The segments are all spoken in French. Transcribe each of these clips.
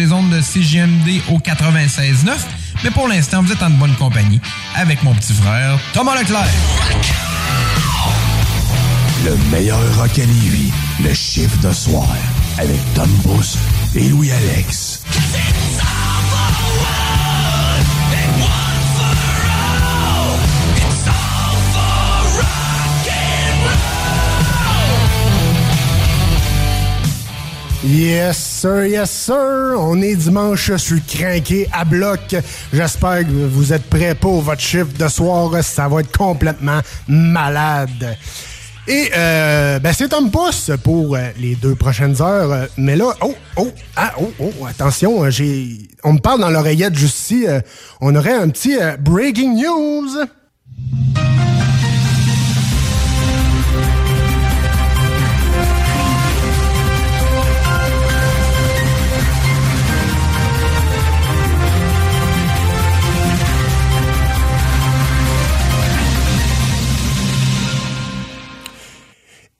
Les ondes de CGMD au 96.9. Mais pour l'instant, vous êtes en bonne compagnie avec mon petit frère Thomas Leclerc. Le meilleur rock à Lévis, le chiffre de soir, avec Tom Bus et Louis-Alex. Yes, sir, yes, sir. On est dimanche, je suis craqué à bloc. J'espère que vous êtes prêts pour votre chiffre de soir. Ça va être complètement malade. Et euh, ben c'est Tom Pousse pour euh, les deux prochaines heures. Mais là, oh, oh, ah, oh, oh, attention, euh, j'ai, on me parle dans l'oreillette juste ici. euh, on aurait un petit breaking news.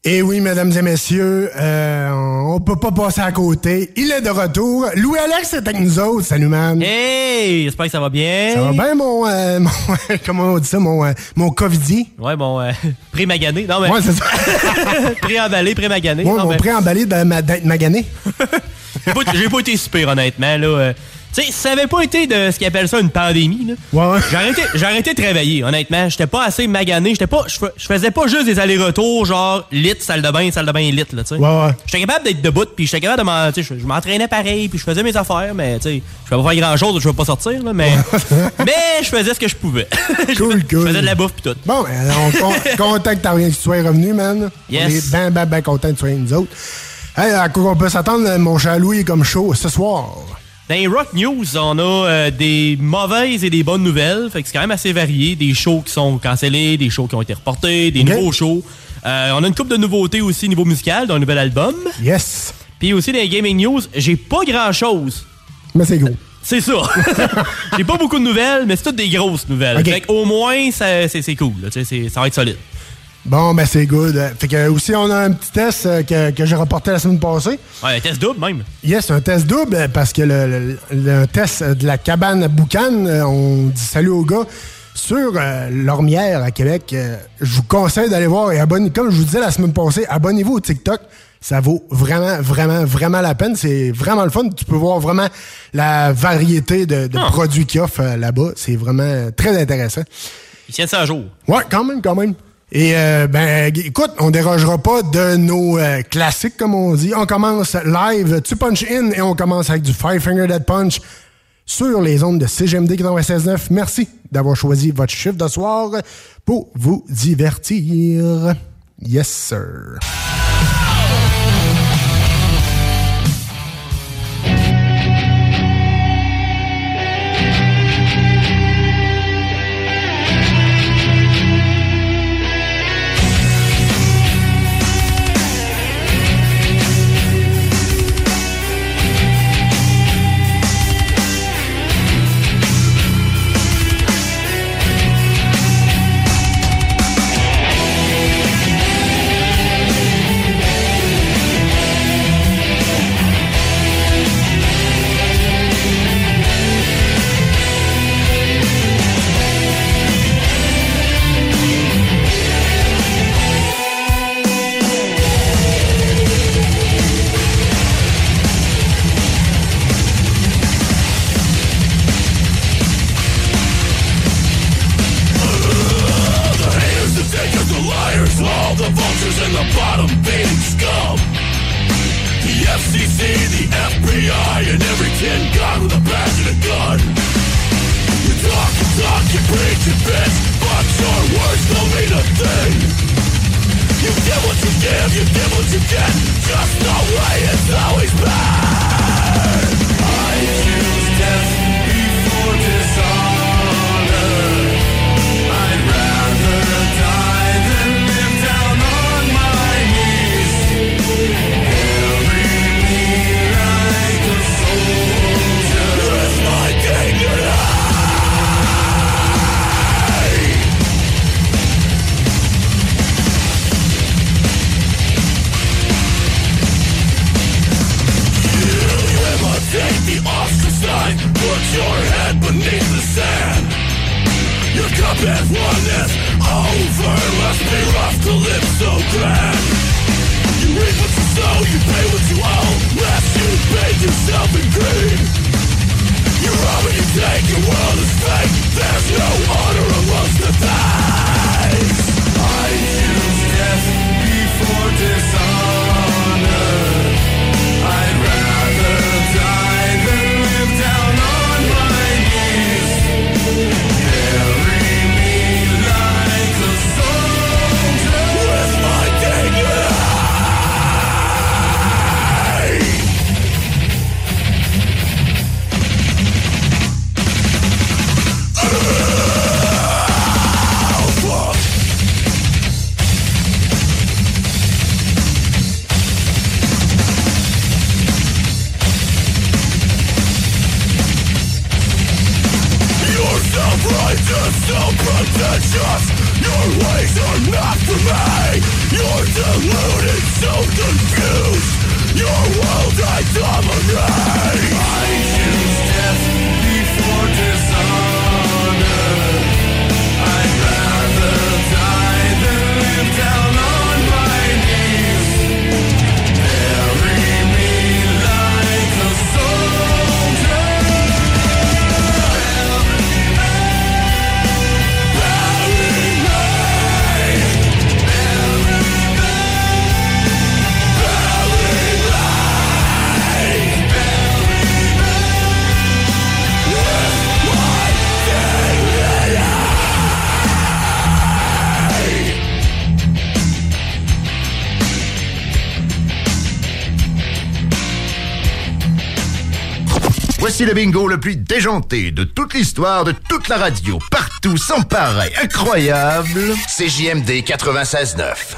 Et oui, mesdames et messieurs, euh, on peut pas passer à côté. Il est de retour. Louis-Alex est avec nous autres. Salut, man. Hey, j'espère que ça va bien. Ça va bien, mon, euh, mon- comment on dit ça, mon, euh, mon covidier? Ouais, bon, euh, pré-magané. Non, mais. Ouais, c'est ça. pré-emballé, pré-magané. Non, mon mais- pré-emballé de ma- d'être magané. J'ai pas, j'ai pas été super, honnêtement, là. Tu sais, ça avait pas été de ce qu'ils appellent ça une pandémie, là. Ouais, arrêté de travailler, honnêtement. J'étais pas assez magané. J'étais pas, je fais- je faisais pas juste des allers-retours, genre, lit, salle de bain, salle de bain, lit, là, tu sais. Ouais, ouais. J'étais capable d'être debout, puis j'étais capable de m'en, tu sais, je, m'entraînais pareil, puis je faisais mes affaires, mais, tu sais, je pouvais pas faire grand-chose, je pouvais pas sortir, là, mais, mais je faisais ce que je pouvais. Cool, cool. Je faisais de la bouffe pis tout. Bon, ben, on, on, content que t'as rien que tu sois revenu, man. Yes. On est ben, ben, ben content que tu sois nous autres. Hey, à quoi on peut s'attendre, mon chat Louis est comme chaud ce soir? Dans les Rock News, on a euh, des mauvaises et des bonnes nouvelles. Fait que c'est quand même assez varié. Des shows qui sont cancellés, des shows qui ont été reportés, des nouveaux shows. Euh, on a une couple de nouveautés aussi niveau musical dans un nouvel album. Yes. Puis aussi dans les Gaming News, j'ai pas grand chose. Mais c'est gros. C'est ça. j'ai pas beaucoup de nouvelles, mais c'est toutes des grosses nouvelles. Ok. Fait qu'au moins, ça- c'est c'est cool. là. C'est- ça va être solide. Bon, ben c'est good. Fait que aussi, on a un petit test euh, que, que j'ai rapporté la semaine passée. Ouais, un test double même. Yes, un test double euh, parce que le, le- le test de la cabane à Boucan, euh, on dit salut aux gars. Sur euh, l'Ormière à Québec, euh, je vous conseille d'aller voir et abonnez Comme je vous disais la semaine passée, abonnez-vous au TikTok. Ça vaut vraiment, vraiment, vraiment la peine. C'est vraiment le fun. Tu peux voir vraiment la variété de, de Ah. produits qu'il offre euh, là-bas. C'est vraiment très intéressant. Ils tiennent ça à jour. Ouais, quand même, quand même. Et euh, ben, écoute, on dérogera pas de nos euh, classiques, comme on dit. On commence live, tu punch in, et on commence avec du Five Finger Dead Punch sur les ondes de CGMD 96.9. Merci d'avoir choisi votre chiffre de soir pour vous divertir. Yes, sir. le bingo le plus déjanté de toute l'histoire, de toute la radio, partout, sans pareil, incroyable. C'est 96.9.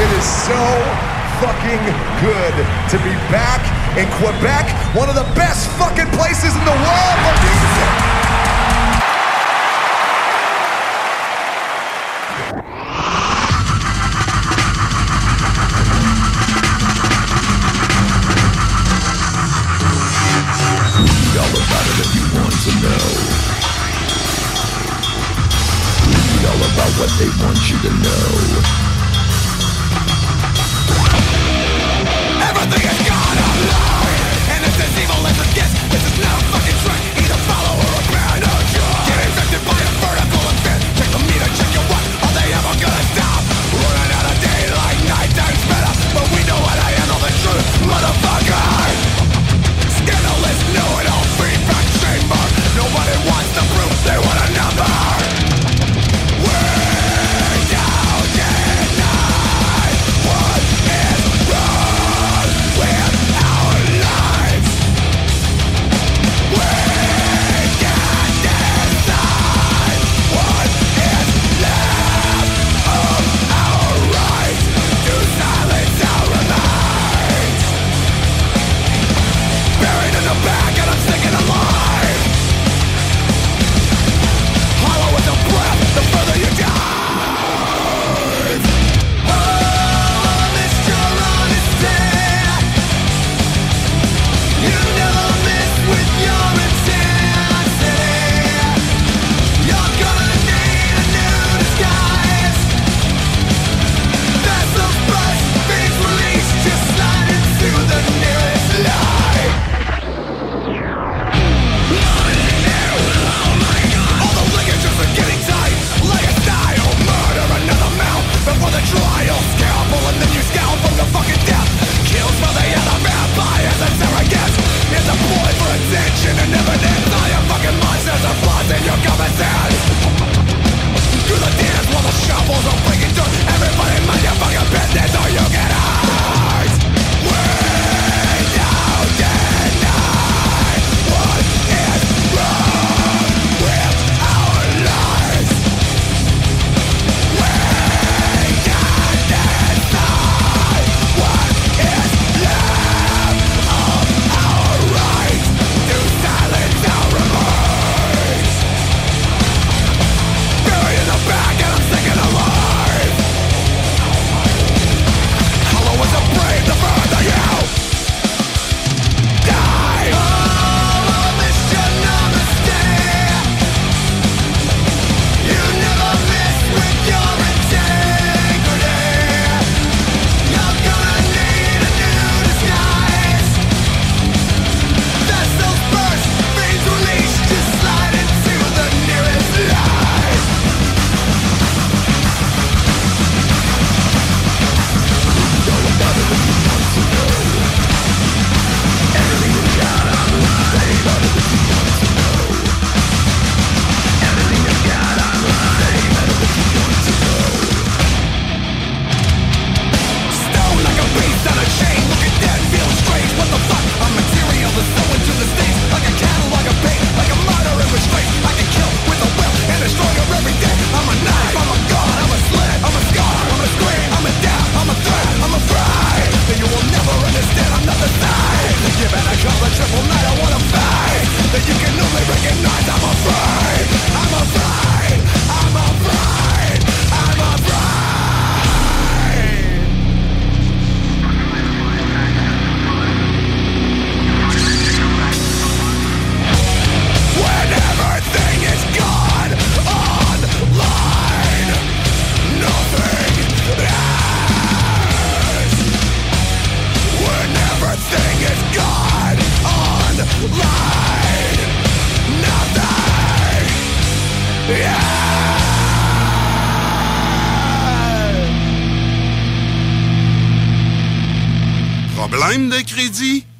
It is so fucking good to be back in Quebec, one of the best fucking places in the world. want you to know.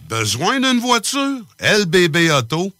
Besoin d'une voiture? lbbauto.com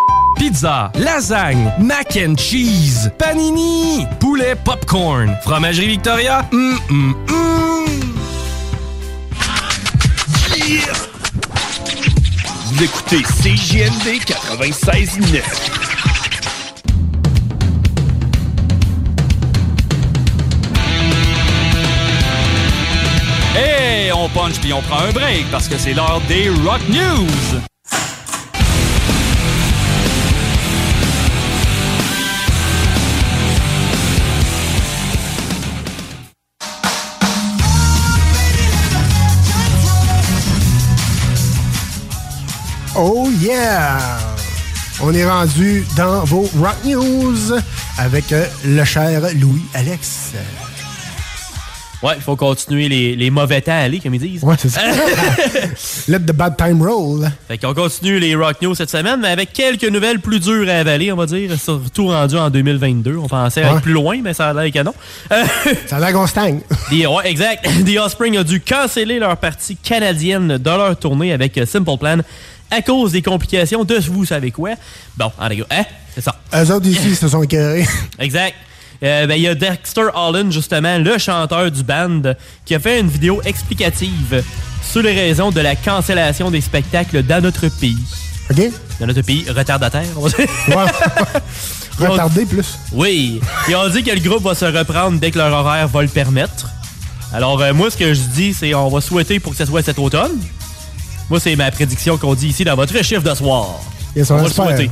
Pizza, lasagne, mac and cheese, panini, poulet popcorn, fromagerie Victoria? Hum, hum, hum. Vous écoutez CJMD 96.9. Hey, on punch puis on prend un break parce que c'est l'heure des Rock News. Oh yeah! On est rendu dans vos Rock News avec euh, le cher Louis-Alex. Ouais, il faut continuer les, les mauvais temps à aller, comme ils disent. Ouais, c'est ça. Let the bad time roll. Fait qu'on continue les Rock News cette semaine, mais avec quelques nouvelles plus dures à avaler, on va dire. Surtout rendu en 2022. On pensait Ouais. aller plus loin, mais ça a l'air que non. Euh, Ça a l'air qu'on stagne. The- ouais, exact. The Offspring a dû canceller leur partie canadienne de leur tournée avec euh, Simple Plan à cause des complications de vous savez quoi. Bon, en gars, hein? C'est ça. Eux autres ici se sont écœurés. Exact. Euh, ben, Il y a Dexter Holland, justement, le chanteur du band, qui a fait une vidéo explicative sur les raisons de la cancellation des spectacles dans notre pays. OK? Dans notre pays retardataire, on va dire. Ouais. Retardé plus. Oui. Ils ont dit que le groupe va se reprendre dès que leur horaire va le permettre. Alors, euh, moi, ce que je dis, c'est on va souhaiter pour que ce soit cet automne. Moi, c'est ma prédiction qu'on dit ici dans votre chiffre de soir. Yes, on on va le souhaiter.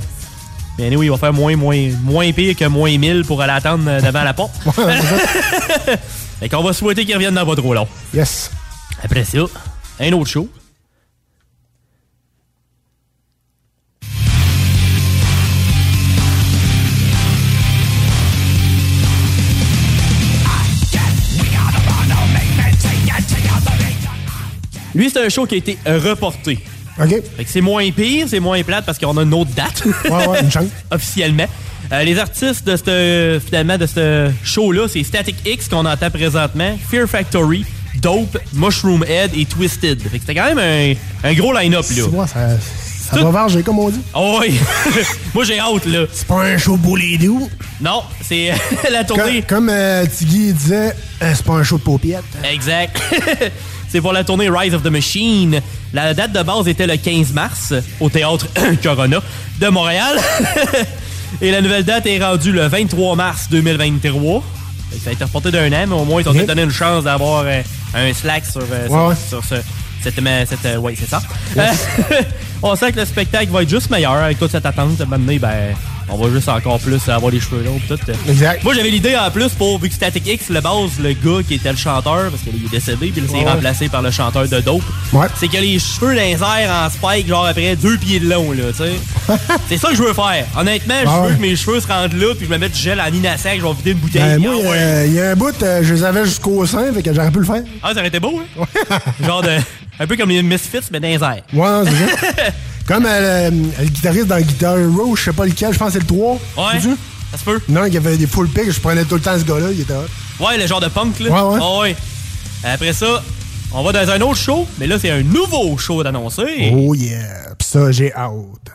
Mais oui, il va faire moins, moins, moins pire que moins 1000 pour aller attendre euh, devant la porte. fait qu'on va souhaiter qu'ils reviennent dans pas trop long. Yes. Après ça, un autre show. Lui, c'est un show qui a été reporté. OK. Fait que c'est moins pire, c'est moins plate parce qu'on a une autre date. Ouais, ouais, une chance. Officiellement. Euh, les artistes de ce finalement de ce show-là, c'est Static X qu'on entend présentement, Fear Factory, Dope, Mushroom Head et Twisted. Fait que c'était quand même un, un gros line-up là. Vois, ça, ça va varger, comme on dit. Oh oui! Moi j'ai hâte là. C'est pas un show pour les doux. Non, c'est la tournée. Comme, comme euh, Tiggy disait, euh, c'est pas un show de paupiètes. Exact. C'est pour la tournée Rise of the Machine. La date de base était le 15 mars au théâtre Corona de Montréal. Et la nouvelle date est rendue le 23 mars 2023. Fait que Ça a été reporté d'un an, mais au moins, ils ont donné une chance d'avoir euh, un slack sur, euh, sur, sur ce. Cette, cette, euh, ouais, c'est ça. On sent que le spectacle va être juste meilleur avec toute cette attente. Maintenant, ben, on va juste encore plus avoir les cheveux longs. pis Tout. Exact. Moi, j'avais l'idée en plus pour, vu que Static X, le base, le gars qui était le chanteur, parce qu'il est décédé, puis c'est Ouais. remplacé par le chanteur de Dope. Ouais. C'est que les cheveux airs en spike, genre après deux pieds de long, là, tu sais. c'est ça que je veux faire. Honnêtement, je Ah veux ouais. que mes cheveux se rendent là, puis je me mette du gel en inasac, je vais vider une bouteille. Ben, moi, Ah, ouais. euh, il y a un bout, euh, je les avais jusqu'au sein, fait que j'aurais pu le faire. Ah, ça aurait été beau, hein? genre de. Un peu comme les Misfits, mais dans les airs. Ouais, c'est ça. Comme euh, le, le guitariste dans Guitar Hero, je sais pas lequel, je pense que c'est le 3. Ouais. Ça se peut. Non, il y avait des full pics, je prenais tout le temps ce gars-là, il était hot. Ouais, le genre de punk, là. Ouais, ouais. Ouais. Après ça, on va dans un autre show, mais là, c'est un nouveau show d'annoncer. Oh yeah, pis ça, j'ai hâte.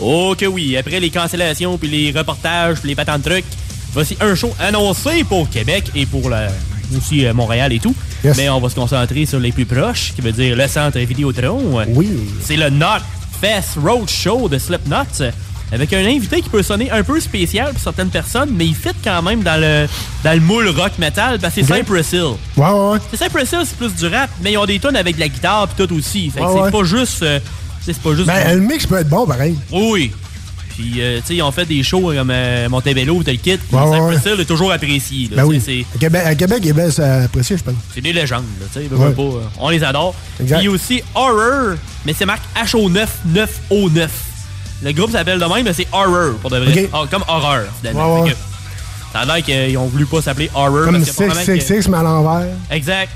Oh que oui, après les cancellations, puis les reportages, puis les patentes de trucs, voici un show annoncé pour Québec et pour la- aussi euh, Montréal et tout. Yes. Mais on va se concentrer sur les plus proches, qui veut dire le centre Vidéotron. Oui. C'est le Knot Fest Road Show de Slipknot. Avec un invité qui peut sonner un peu spécial pour certaines personnes, mais il fit quand même dans le, dans le moule rock metal, parce que c'est Ok. Cypress Hill. Ouais, ouais, ouais. C'est Cypress Hill, c'est plus du rap, mais ils ont des tonnes avec de la guitare pis tout aussi. Fait que Ouais, c'est ouais. pas juste. euh, c'est pas juste. Ben, le mix peut être bon, pareil. Oui. Puis, euh, tu sais, ils ont fait des shows comme euh, Montebello, tel kit. puis Ouais, est toujours apprécié. là. Ben oui. À Québec, à Québec, il est bien euh, apprécié, je pense. C'est des légendes, tu sais. euh, on les adore. Puis Exact. il y a aussi Horror, mais c'est marqué HO9, 9O9. Le groupe s'appelle de même, mais c'est Horror, pour de vrai. Ah, comme finalement. Ouais, que Ça a l'air qu'ils ont voulu pas s'appeler Horror. Comme parce que apparemment que- 666, mais à l'envers. Exact.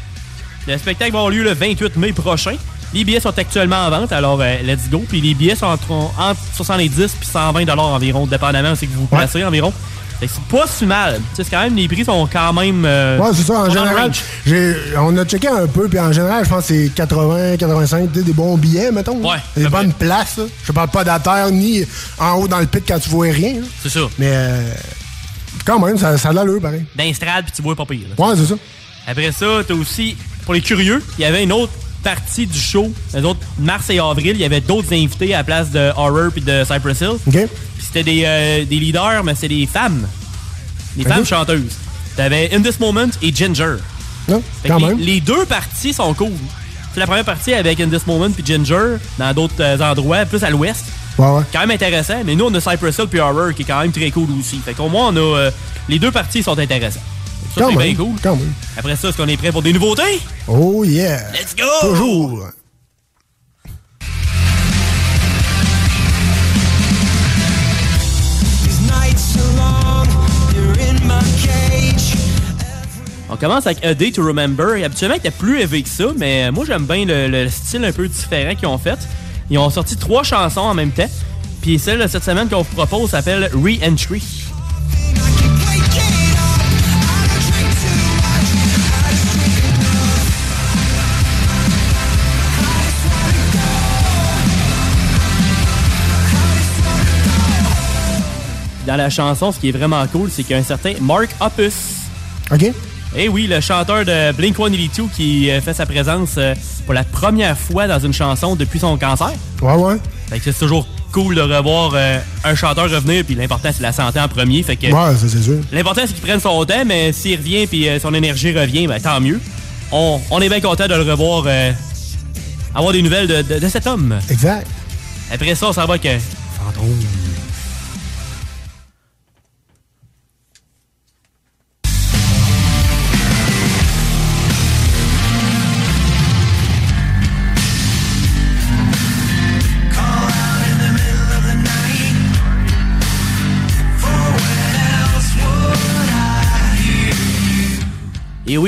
Le spectacle va avoir lieu le 28 mai prochain. Les billets sont actuellement en vente, alors euh, let's go. Puis les billets sont entre, entre 70 puis 120 dollars environ, dépendamment où c'est que vous vous placez environ. C'est pas si mal. Tu sais, c'est quand même, les prix sont quand même. euh, Ouais, c'est ça. En général, on a checké un peu, puis en général, je pense que c'est 80, 85, tu sais, des bons billets, mettons. Ouais, Des bonnes places. Je parle pas d'à ni en haut dans le pit quand tu vois rien. C'est ça. Mais euh, quand même, ça, ça a de l'allure, pareil. D'un strad, puis tu vois pas pire. là. Ouais, c'est ça. Après ça, t'as aussi, pour les curieux, il y avait une autre partie du show. Les autres, mars et avril, il y avait d'autres invités à la place de Horror puis de Cypress Hill. Puis c'était des, euh, des leaders, mais c'est des femmes. Des femmes chanteuses. T'avais In This Moment et Ginger. Fait quand les, même. les deux parties sont cool. C'est la première partie avec In This Moment puis Ginger dans d'autres euh, endroits, plus à l'ouest. Ouais, ouais. Quand même intéressant, mais nous on a Cypress Hill puis Horror qui est quand même très cool aussi. Fait qu'au moins on a euh, les deux parties sont intéressantes. Ça Quand c'est bien même, cool. quand même. Après ça, est-ce qu'on est prêt pour des nouveautés? Oh, yeah. Let's go! Toujours. On commence avec A Day to Remember. Et habituellement, il était plus élevé que ça, mais moi, j'aime bien le, le style un peu différent qu'ils ont fait. Ils ont sorti trois chansons en même temps. Puis celle de cette semaine qu'on vous propose s'appelle Re-Entry. Dans la chanson, ce qui est vraiment cool, c'est qu'il y a un certain Mark Hoppus. OK. Eh oui, le chanteur de Blink-182 qui euh, fait sa présence euh, pour la première fois dans une chanson depuis son cancer. Ouais, ouais. Fait que c'est toujours cool de revoir euh, un chanteur revenir, puis l'important c'est la santé en premier. Fait que Ouais, ça, c'est sûr. l'important c'est qu'il prenne son temps, mais s'il revient puis euh, son énergie revient, ben tant mieux. On, on est bien content de le revoir, euh, avoir des nouvelles de, de- de cet homme. Exact. Après ça, on s'en va que Fantôme.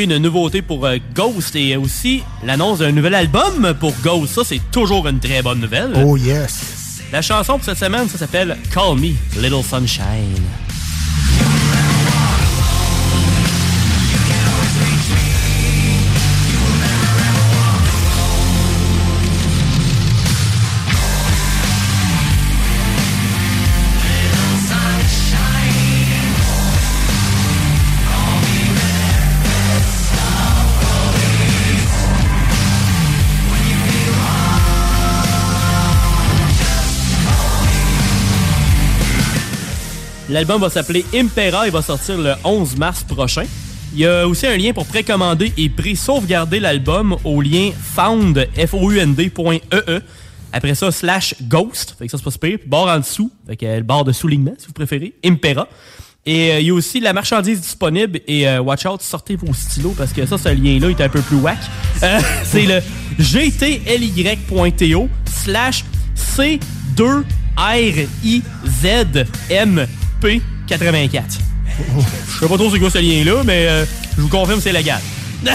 Une nouveauté pour euh, Ghost et aussi l'annonce d'un nouvel album pour Ghost. Ça, c'est toujours une très bonne nouvelle. Oh, yes. La chanson pour cette semaine, ça s'appelle Call Me Little Sunshine. L'album va s'appeler Impera et va sortir le 11 mars prochain. Il y a aussi un lien pour précommander et pré-sauvegarder l'album au lien found, F-O-U-N-D.ee. E. Après ça, slash ghost. Fait que ça, c'est pas super. Barre en dessous. Fait euh, barre de soulignement, si vous préférez. Impera. Et euh, il y a aussi la marchandise disponible. Et euh, watch out, sortez vos stylos parce que ça, ce lien-là est un peu plus whack. C'est le gtly.to slash C2RIZMP84. Je sais pas trop c'est quoi ce lien-là, mais euh, je vous confirme c'est légal.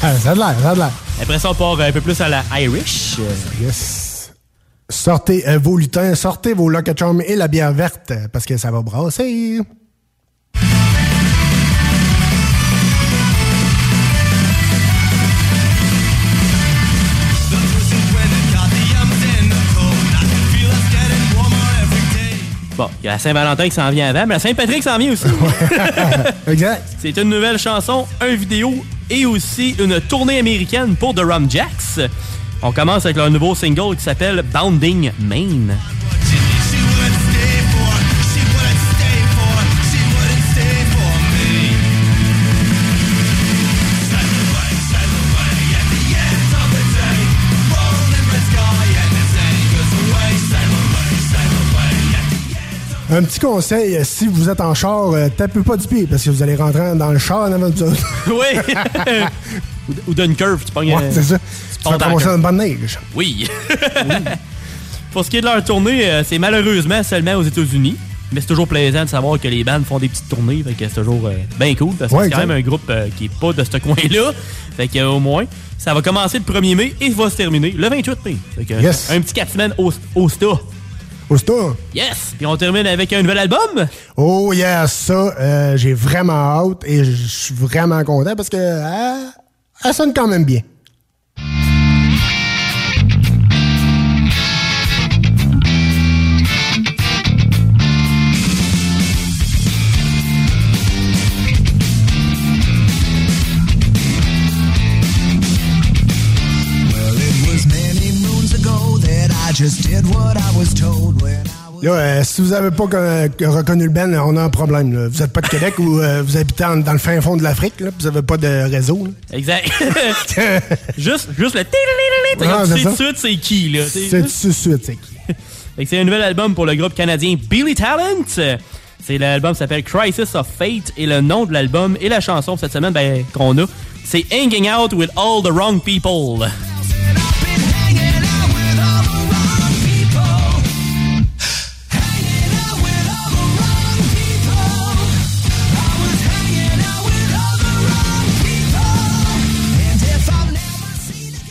Ça a de l'air, ça a de l'air. Après ça, on part un peu plus à la Irish. Yes. Sortez euh, vos lutins, sortez vos Lucky Charms et la bière verte, parce que ça va brasser. Bon, il y a la Saint-Valentin qui s'en vient avant, mais la Saint-Patrick s'en vient aussi. exact. C'est une nouvelle chanson, un vidéo et aussi une tournée américaine pour The Rum Jacks. On commence avec leur nouveau single qui s'appelle Bounding Main. Un petit conseil, euh, si vous êtes en char, euh, tapez pas du pied parce que vous allez rentrer dans le char en avant de vous autres. Oui! ou, d'une curve, tu pognes. Ouais, c'est ça. tu vas dans commencer une bonne neige. Oui. Pour ce qui est de leur tournée, euh, c'est malheureusement seulement aux États-Unis. Mais c'est toujours plaisant de savoir que les bandes font des petites tournées. Fait que c'est toujours euh, bien cool. Parce que Ouais, c'est quand même un groupe euh, qui est pas de ce coin-là. Fait que euh, au moins, ça va commencer le 1er mai et va se terminer le 28 mai. Fait que, Yes. Un petit 4 semaines au, au sta. Au store. Yes! Puis on termine avec un nouvel album? Oh yes, ça, euh, j'ai vraiment hâte et je suis vraiment content parce que euh, elle sonne quand même bien. Là, euh, si vous avez pas co- reconnu le Ben, on a un problème. là. Vous êtes pas de Québec ou euh, vous habitez en- dans le fin fond de l'Afrique, là, puis vous avez pas de réseau. là. Exact. juste, juste le. Ah, Tu c'est sais ça. tout de suite c'est qui, là. C'est tout de suite, c'est qui? C'est un nouvel album pour le groupe canadien Billy Talent. C'est l'album s'appelle Crisis of Fate et le nom de l'album et la chanson cette semaine ben, qu'on a, c'est Hanging Out with All the Wrong People.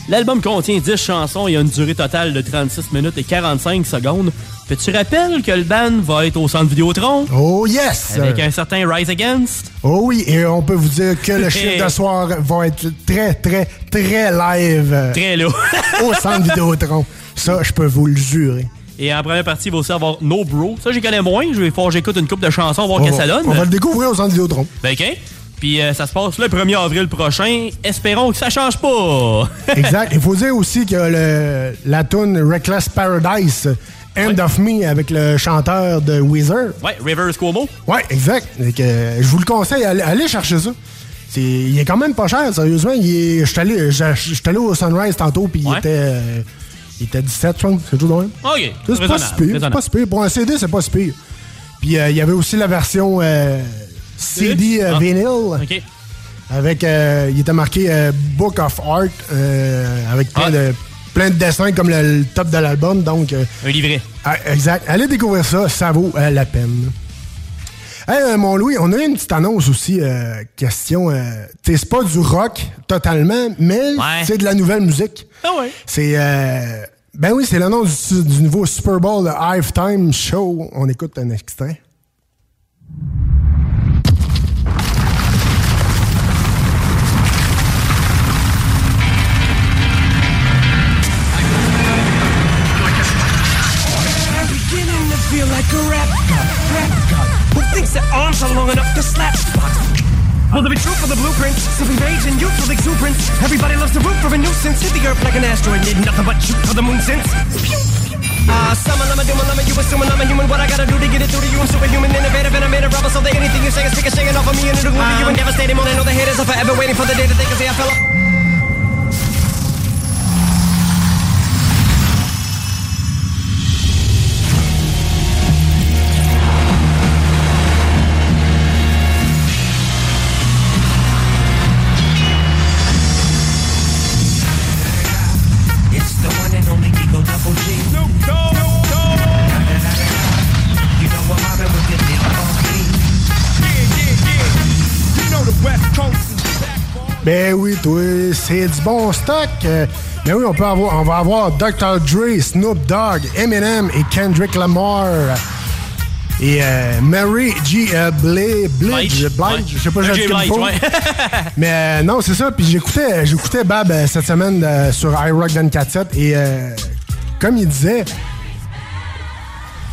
L'album contient 10 chansons et a une durée totale de 36 minutes et 45 secondes. Puis tu rappelles que le band va être au centre Vidéotron? Oh yes! Avec un certain Rise Against? Oh oui, et on peut vous dire que le chiffre de soir va être très, très, très live. Très là. au centre Vidéotron. Ça, je peux vous le jurer. Et en première partie, il va aussi avoir No Bro. Ça, j'y connais moins. Je vais faire j'écoute une coupe de chansons, voir quelle ça donne. On va le découvrir au centre Vidéotron. Ben, OK. Puis euh, ça se passe le 1er avril prochain. Espérons que ça change pas. exact. Il faut dire aussi que le, la tune Reckless Paradise, End of Me, avec le chanteur de Weezer. ouais, Rivers Cuomo. Ouais, exact. Euh, je vous le conseille, allez, allez chercher ça. C'est, il est quand même pas cher, sérieusement. Je suis allé, au Sunrise tantôt, puis il, était, euh, il était 17, je pense. C'est tout de même. OK. C'est pas si pire. C'est pas si pire. Pour un CD, c'est pas si pire. Puis il y avait aussi la version CD euh, Ah. Avec, euh, il était marqué euh, Book of Art euh, avec plein, de, plein de dessins comme le, le top de l'album. Donc, euh, Un livret. ah, exact. Allez découvrir ça, ça vaut euh, la peine. Hey, mon Louis, on a une petite annonce aussi. euh, question. Euh, c'est pas du rock totalement, mais c'est de la nouvelle musique. Ah ouais. C'est. euh, ben oui, c'est l'annonce du, du nouveau Super Bowl le Halftime Show. On écoute un extrait. Are long enough to slap spots. Will there be truth for the blueprint? Simply rage and youthful exuberance. Everybody loves to root for a nuisance. Hit the earth like an asteroid, need nothing but shoot for the moon since. Ah, uh, summer, lama, doom, lama, you assuming I'm a human. What I gotta do to get it through to you? I'm superhuman, innovative, and I made a rubber so that anything you say is stick a shaking off of me and it'll glue to you and devastating. More than know the haters are forever waiting for the day that they can say I fell off. Ben oui, toi, c'est du bon stock. Euh, Ben oui, on peut avoir, on va avoir Dr. Dre, Snoop Dogg, Eminem et Kendrick Lamar. Et euh, Mary G. Euh, Blige, Blige, Blige, je sais pas, j'ai ouais. Mais euh, non, c'est ça. Puis j'écoutais, j'écoutais Bab euh, cette semaine euh, sur iRock 24.7 et euh, comme il disait,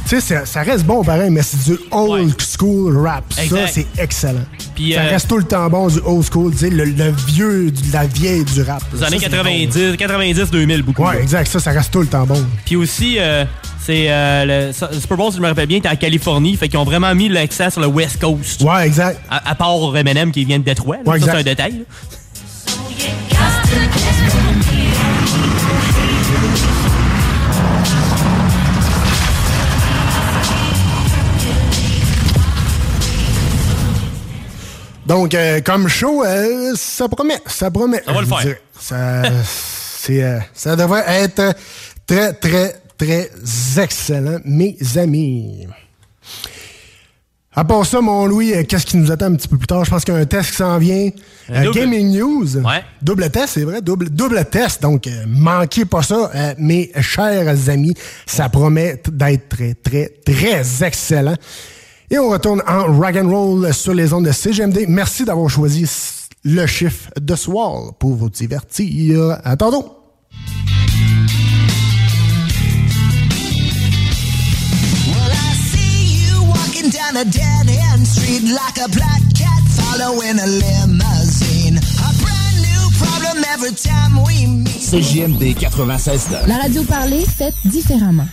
Tu sais, ça, ça reste bon pareil, mais c'est du old school rap. Exact. Ça, c'est excellent. Ça euh, reste tout le temps bon du old school, tu sais, le, le vieux, la vieille du rap. Les années c'est 90, 90, 2000, beaucoup. Ouais, exact. Ça, ça reste tout le temps bon. Puis aussi, euh, c'est euh, le Super Bowl, si je me rappelle bien, était en Californie. Fait qu'ils ont vraiment mis l'accent sur le West Coast. Ouais, exact. À, à part Eminem qui vient de Détroit. là. Ouais, ça, c'est un détail. Donc, euh, comme show, euh, ça promet. Ça promet. Ça va le faire. Ça, c'est, euh, ça devrait être très, très, très excellent, mes amis. À part ça, mon Louis, euh, qu'est-ce qui nous attend un petit peu plus tard? Je pense qu'il y a un test qui s'en vient. Euh. Gaming News. Ouais. Double test, c'est vrai. Double, double test. Donc, euh, manquez pas ça, euh, mes chers amis. Ça promet d'être très, très, très excellent. Et on retourne en rock and roll sur les ondes de CGMD. Merci d'avoir choisi le chiffre de soir pour vous divertir. À tantôt. Down a dead end street like a black cat following a limousine. A brand new problem every time we meet. CJMD 96 La radio parlée, faite différemment.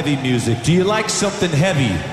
Heavy music. Do you like something heavy?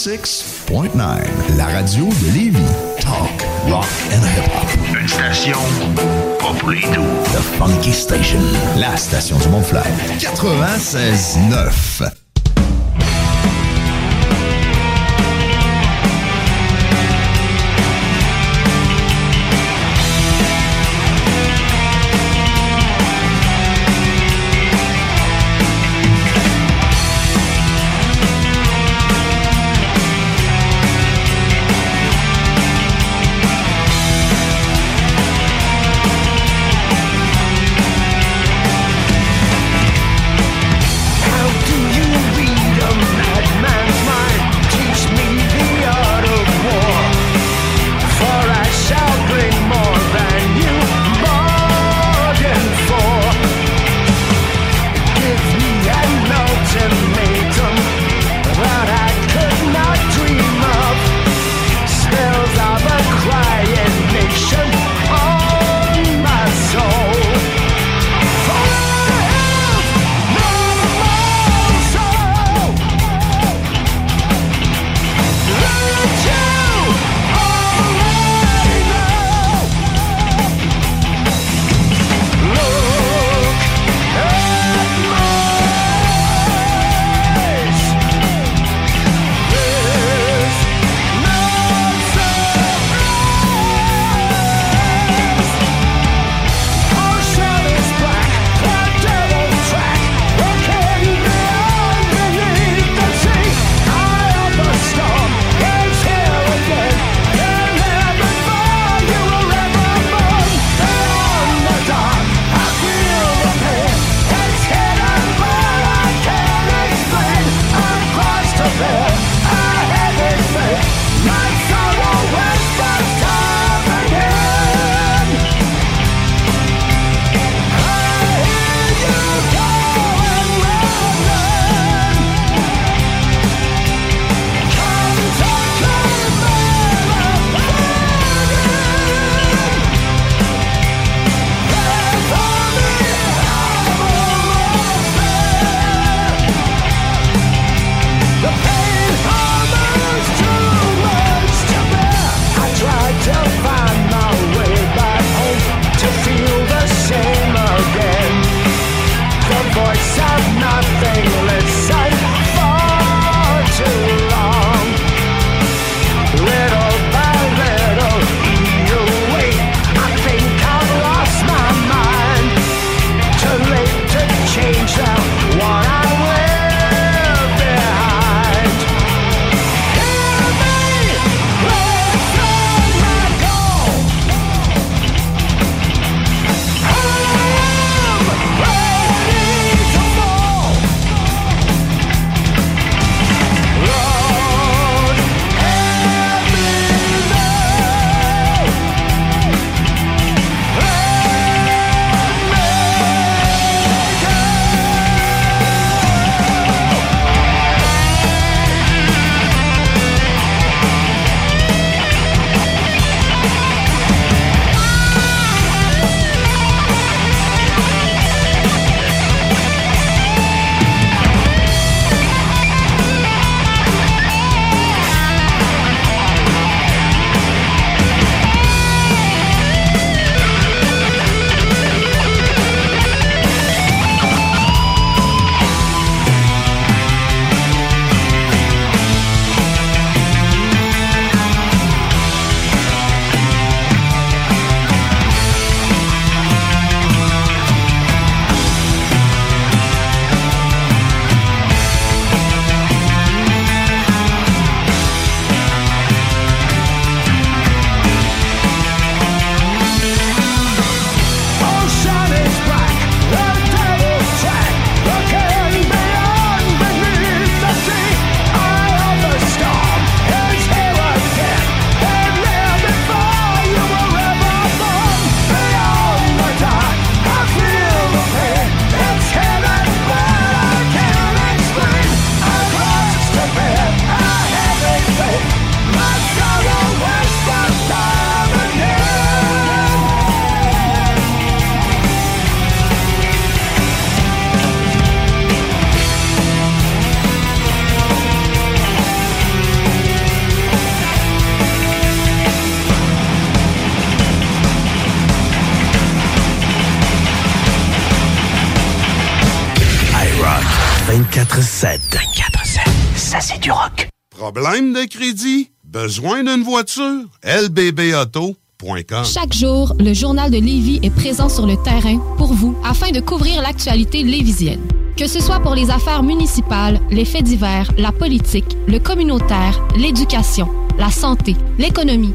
96.9, la radio de Lévis. Talk, rock and hip-hop. Une station pas pour les. The Funky Station, la station du Mont-Fly. 96.9. D'une voiture? lbbauto.com Chaque jour, le journal de Lévis est présent sur le terrain pour vous afin de couvrir l'actualité lévisienne. Que ce soit pour les affaires municipales, les faits divers, la politique, le communautaire, l'éducation, la santé, l'économie,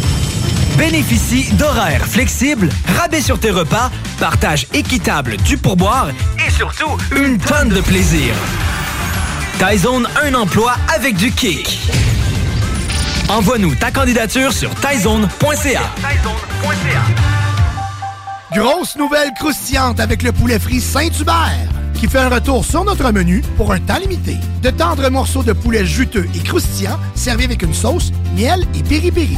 Bénéficie d'horaires flexibles, rabais sur tes repas, partage équitable du pourboire et surtout une tonne de plaisir. Tyzone, un emploi avec du kick. Envoie-nous ta candidature sur tyzone.ca. Grosse nouvelle croustillante avec le poulet frit Saint-Hubert qui fait un retour sur notre menu pour un temps limité. De tendres morceaux de poulet juteux et croustillants servis avec une sauce, miel et piri-piri.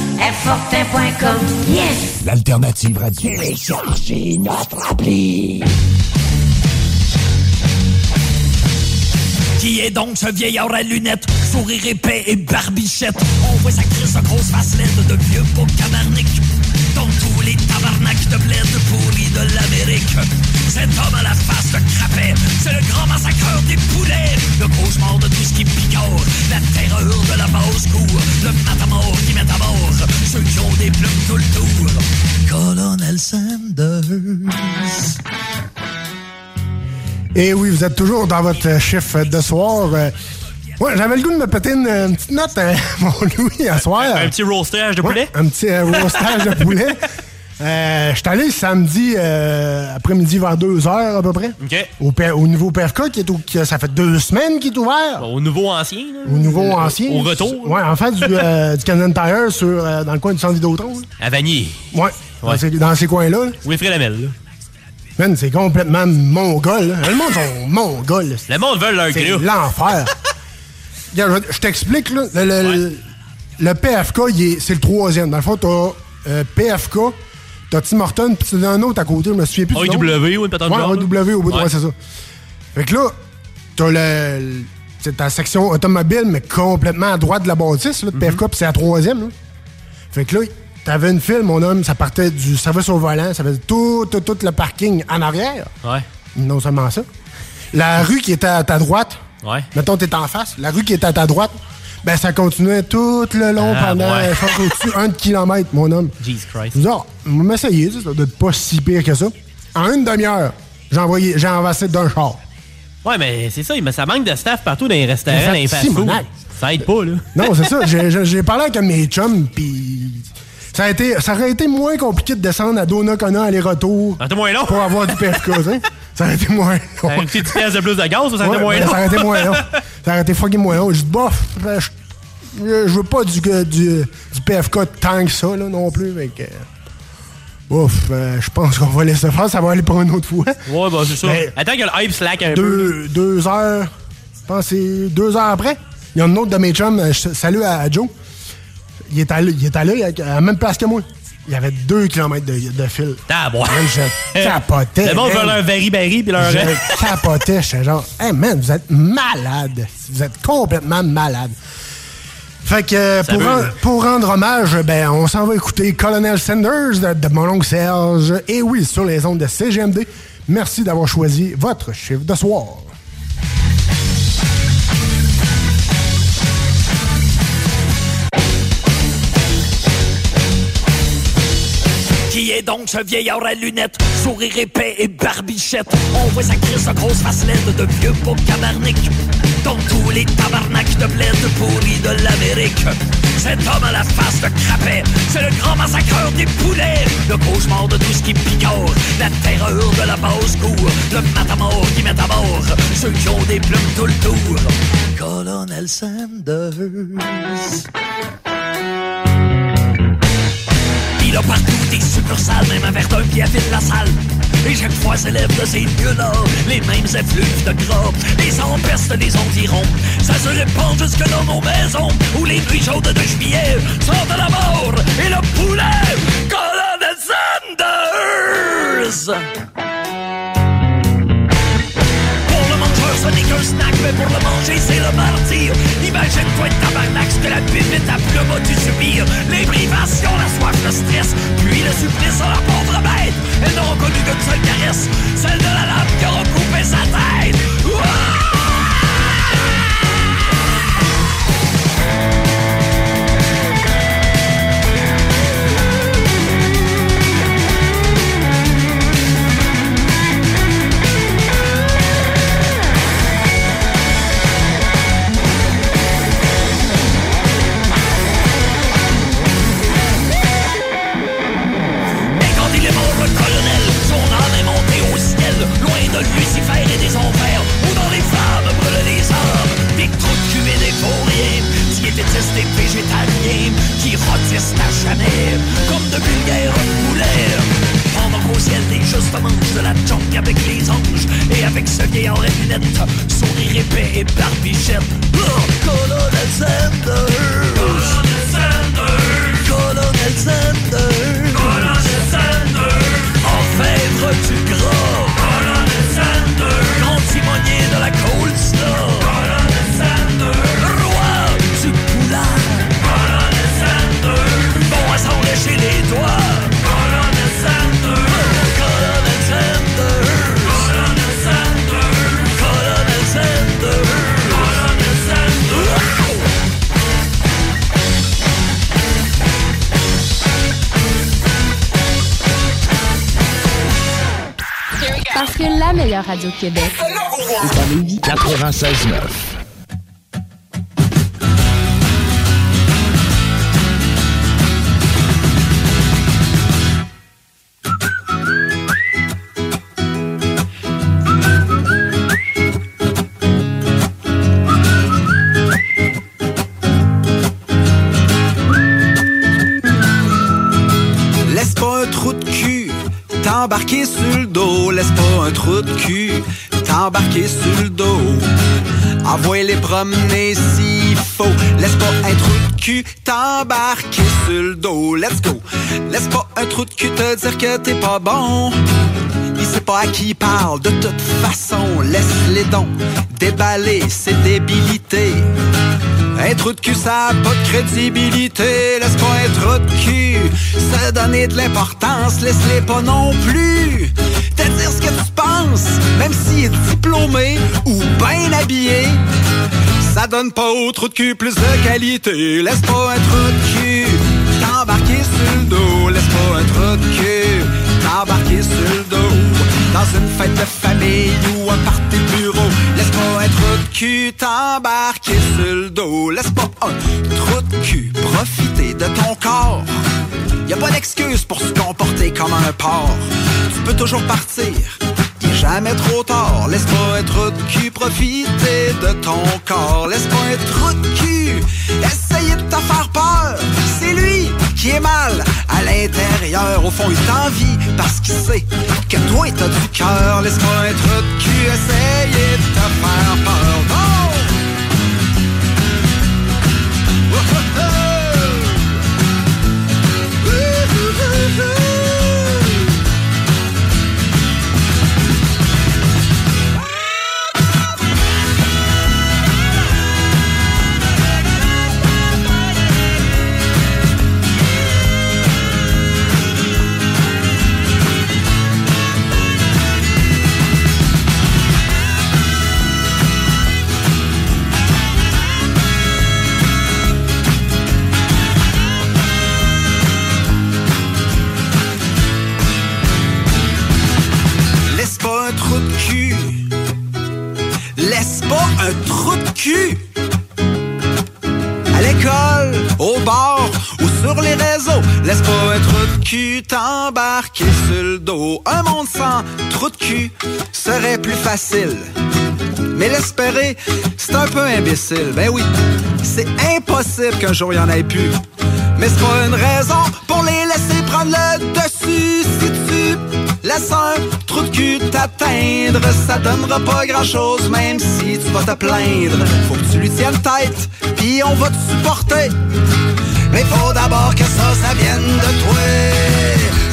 Airfortin.com, yes. L'alternative radio. Téléchargez notre appli. Qui est donc ce vieillard à lunettes, sourire épais et barbichette? On voit sa crise de grosse facelette de vieux pour camarnic. Dans tous les tabarnaks de bled pourris de l'Amérique. Cet homme à la face de crapet, c'est le grand massacreur des poulets. Le cauchemar de tout ce qui picore, la terreur de la basse-cour. Le matamor qui met à mort ceux qui ont des plumes tout le tour. Colonel Sanders. Et oui, vous êtes toujours dans votre chiffre de soir. Euh, Ouais, j'avais le goût de me péter une, une petite note, euh, mon Louis, à soir. Un petit roastage de poulet? un petit euh, roastage de poulet. Euh, J'étais allé samedi euh, après-midi vers 2 heures à peu près. OK. Au, au nouveau PFK, qui est au- qui- ça fait deux semaines qu'il est ouvert. Au nouveau ancien, là. Au nouveau ancien. Au retour. Ouais, en fait, du, euh, du Canadian Tire sur, euh, dans le coin du centre Vidéotron. À Vanier. Ouais, Dans, ces, dans ces coins-là. là. Wilfrid Lamel, là? Man, c'est complètement mongol. là. Le monde sont mongols. Le monde veut leur C'est gras. l'enfer. Je je t'explique, là. Le, le- le PFK, c'est le troisième. Dans le fond, t'as euh, PFK, t'as Tim Horton, puis t'as un autre à côté, je me souviens plus. AEW ou une patente Ouais, au bout de Ouais. c'est ça. Fait que là, t'as le, c'est ta section automobile, mais complètement à droite de la bâtisse, là, de. PFK, puis c'est la troisième, là. Fait que là, t'avais une file, mon homme, ça partait du service au volant, ça faisait tout, tout, tout le parking en arrière. Ouais. Non seulement ça. La rue qui était à ta droite, Ouais. mettons, t'es en face, la rue qui était à ta droite, ben ça continuait tout le long Ah, pendant, ouais. au-dessus un kilomètre, mon homme. Jesus Christ. Je me dis, ah, on va m'essayer, ça, doit être pas si pire que ça. En une demi-heure, j'ai envoyé, j'ai envassé d'un char. Ouais, mais c'est ça, mais ça manque de staff partout dans les restaurants, dans les. Simonac. Ça aide pas, là. Non, c'est ça. J'ai- parlé avec un de mes chums, puis ça, a été, ça aurait été moins compliqué de descendre à Donnacona aller-retour. Ça aurait été moins long. Pour avoir du PFK, hein? Ça aurait été moins long. Ça aurait été 10 pièces de plus de gaz ça aurait été moins long? Ça aurait été moins long. Ça aurait été fucking moins long. J'ai dit, bof, je je veux pas du, du, du PFK tant que ça, là, non plus. Fait que, ouf, euh, je pense qu'on va laisser faire. Ça va aller pour une autre fois. Ouais, bah c'est ça. Attends que le hype slack un peu. deux, deux heures, je pense que c'est deux heures après. Il y a un autre de mes chums, euh, je- salut à, à Joe. Il est allé, il est allé à la même place que moi. Il y avait deux kilomètres de, de fil. Ah, bon. Je capotais. Le monde man. veut leur very berry puis leur. Je capotais, j'étais genre, hey man, vous êtes malade. Vous êtes complètement malade. Fait que pour, pour rendre hommage, ben, on s'en va écouter Colonel Sanders de, de mon oncle Serge. Et oui, sur les ondes de CGMD. Merci d'avoir choisi votre chiffre de soir. Qui est donc ce vieillard à lunettes, sourire épais et barbichette? On voit sa crise de grosse face laide de vieux beau camarnic. Dans tous les tabarnaks de bled pourris de l'Amérique. Cet homme à la face de crapet, c'est le grand massacreur des poulets. Le cauchemar de tout ce qui picore, la terreur de la basse cour. Le matamor qui met à mort ceux qui ont des plumes tout le tour. Colonel Sanders. Il a partout des succursales, même un d'un pied à vide la salle. Et chaque fois s'élève de ces lieux-là les mêmes effluves de gras. Les empestes des environs, ça se répand jusque dans nos maisons, où les nuits chaudes de juillet sont de la mort et le poulet. Colonel Sanders! Ce n'est qu'un snack, mais pour le manger, c'est le martyr. Imagine-toi une tabarnak, que la pipette à plume dû subir. Les privations, la soif, le stress, puis le supplice à la pauvre bête. Elle n'aura connu qu'une seule caresse, celle de la lame qui aura coupé sa tête. Mangent de la junk avec les anges, et avec ce vieillard à lunettes, sourire épais et barbichette. Colonel Sanders! Colonel Sanders! Colonel Sanders! Colonel Sanders! Orfèvre du gras! Colonel Sanders! Grand timonier de la Cold Star! Colonel Sanders! Roi du poulard! Colonel Sanders! Bon à s'en lécher les doigts! Colonel Sanders! La meilleure radio de Québec est à Lévis. 96.9. trou de cul t'embarquer sur le dos. Envoie les promener s'il faut. Laisse pas un trou de cul t'embarquer sur le dos. Let's go. Laisse pas un trou de cul te dire que t'es pas bon. Il sait pas à qui il parle, de toute façon, laisse les dons déballer ses débilités. Un trou de cul, ça a pas de crédibilité. Laisse pas un trou de cul se donner de l'importance. Laisse-les pas non plus te dire ce que tu penses, même s'il est diplômé ou bien habillé. Ça donne pas au trou de cul plus de qualité. Laisse pas un trou de cul t'embarquer sur le dos. Laisse pas un trou de cul t'embarquer sur le dos. Dans une fête de famille ou un party t'embarquer sur le dos. Laisse pas un trou de cul profiter de ton corps. Y a pas d'excuse pour se comporter comme un porc. Tu peux toujours partir. Est jamais trop tard. Laisse pas un trou de cul profiter de ton corps. Laisse pas un trou de cul essayer de te faire peur qui est mal à l'intérieur. Au fond, il t'envie parce qu'il sait que toi, t'as du cœur. Laisse-moi un truc qui essayer de te faire peur. un trou de cul. À l'école, au bar ou sur les réseaux, laisse pas un trou de cul t'embarquer sur le dos. Un monde sans trou de cul serait plus facile. Mais l'espérer, c'est un peu imbécile. Ben oui, c'est impossible qu'un jour il y en ait plus. Mais c'est pas une raison pour les laisser prendre le dessus. Laisses un trou de cul t'atteindre, ça donnera pas grand chose, même si tu vas te plaindre. Faut que tu lui tiennes tête, puis on va te supporter. Mais faut d'abord que ça, ça vienne de toi.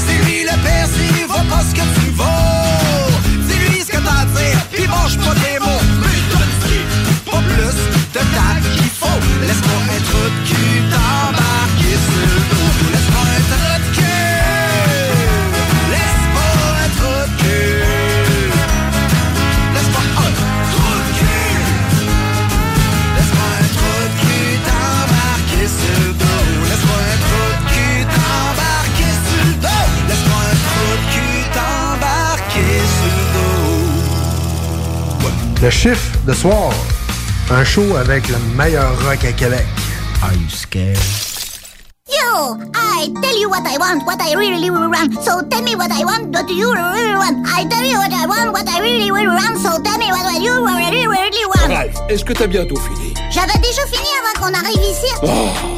C'est lui le père, s'il vaut pas ce que tu vaux. Dis-lui ce que t'as à dire, puis mange pas tes mots. Mais donne-lui pas plus de tact qu'il faut. Laisse-moi un trou de cul t'embarquer sur Le chiffre de soir. Un show avec le meilleur rock à Québec. Are you scared? You! I tell you what I want, what I really, really want. So tell me what I want, what you really want. I tell you what I want, what I really, really want. So tell me what you really, really want. Ralph, est-ce que t'as bientôt fini? J'avais déjà fini avant qu'on arrive ici.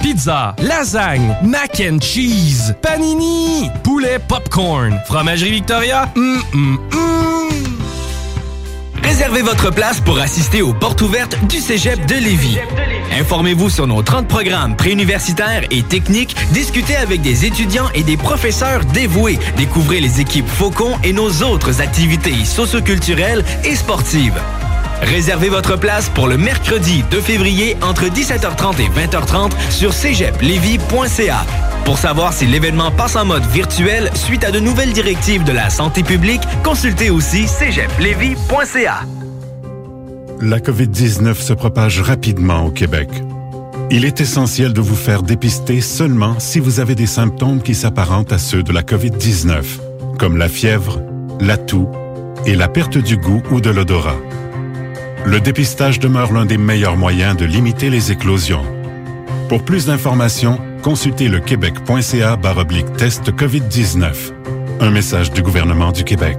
Pizza, lasagne, mac and cheese, panini, poulet popcorn, fromagerie Victoria? hum, hum, hum. Réservez votre place pour assister aux portes ouvertes du Cégep de Lévis. Informez-vous sur nos 30 programmes préuniversitaires et techniques, discutez avec des étudiants et des professeurs dévoués, découvrez les équipes Faucon et nos autres activités socioculturelles et sportives. Réservez votre place pour le mercredi 2 février entre 17h30 et 20h30 sur cégeplevis.ca. Pour savoir si l'événement passe en mode virtuel suite à de nouvelles directives de la santé publique, consultez aussi cégeplevis.ca. La COVID-19 se propage rapidement au Québec. Il est essentiel de vous faire dépister seulement si vous avez des symptômes qui s'apparentent à ceux de la COVID-19, comme la fièvre, la toux et la perte du goût ou de l'odorat. Le dépistage demeure l'un des meilleurs moyens de limiter les éclosions. Pour plus d'informations, consultez le québec.ca test COVID-19. Un message du gouvernement du Québec.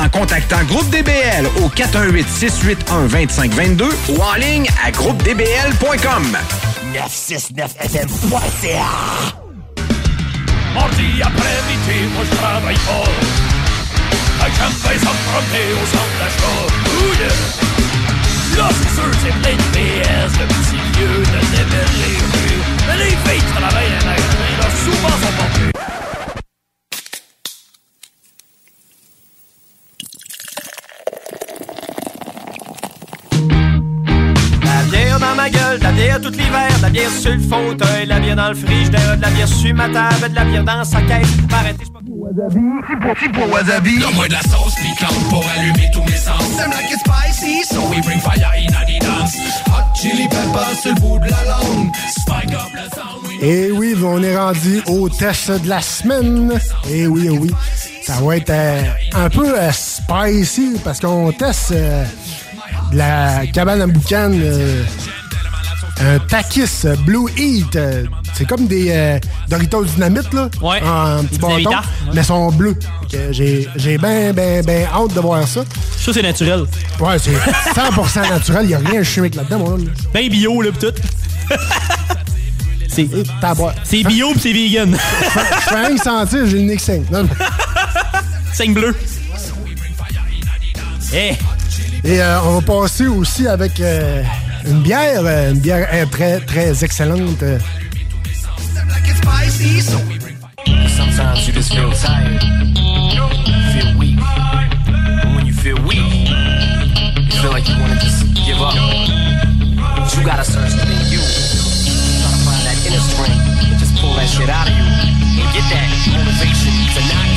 en contactant Groupe DBL au 418-681-2522 ou en ligne à groupedbl.com. 969fm.ca Mardi après-midi, moi je travaille fort. Avec champagne s'emprunter au centre d'achat. Ouh yeah. Là c'est sûr c'est plein de PS, le petit vieux de démêler Mais les filles travaillent les magasins, là souvent sont pas bière dans ma gueule, de la bière tout l'hiver, de la bière sur le fauteuil, de la bière dans le frigidaire, de la bière sur ma table, de la bière dans sa caisse. M'arrêter, c'est pas Petit pour wasabi Donne-moi de la sauce piquante pour allumer tous mes sens Them like it spicy, so we bring fire in the dance Hot passer le bout de la langue. Spike up le sound. Et oui, on est rendu au test de la semaine. Et oui, oh oui. Ça va être euh, un peu euh, spicy parce qu'on teste euh, la cabane à boucan, euh, un Takis Blue Heat. Euh, C'est comme des euh, Doritos Dynamite, là. Ouais. En petit bâton, ouais. mais sont bleus. J'ai bien, bien, bien hâte de voir ça. Ça, c'est naturel. Ouais, c'est 100% naturel. Il n'y a rien de chimique là-dedans, mon homme. Ben bio, là, pis tout. c'est C'est bio pis c'est vegan. Je fais rien sentir, j'ai le nez 5. 5 bleu. Eh! Et euh, on va passer aussi avec euh, une bière, euh, une bière euh, très, très excellente. euh. Shit out of you and get that motivation to not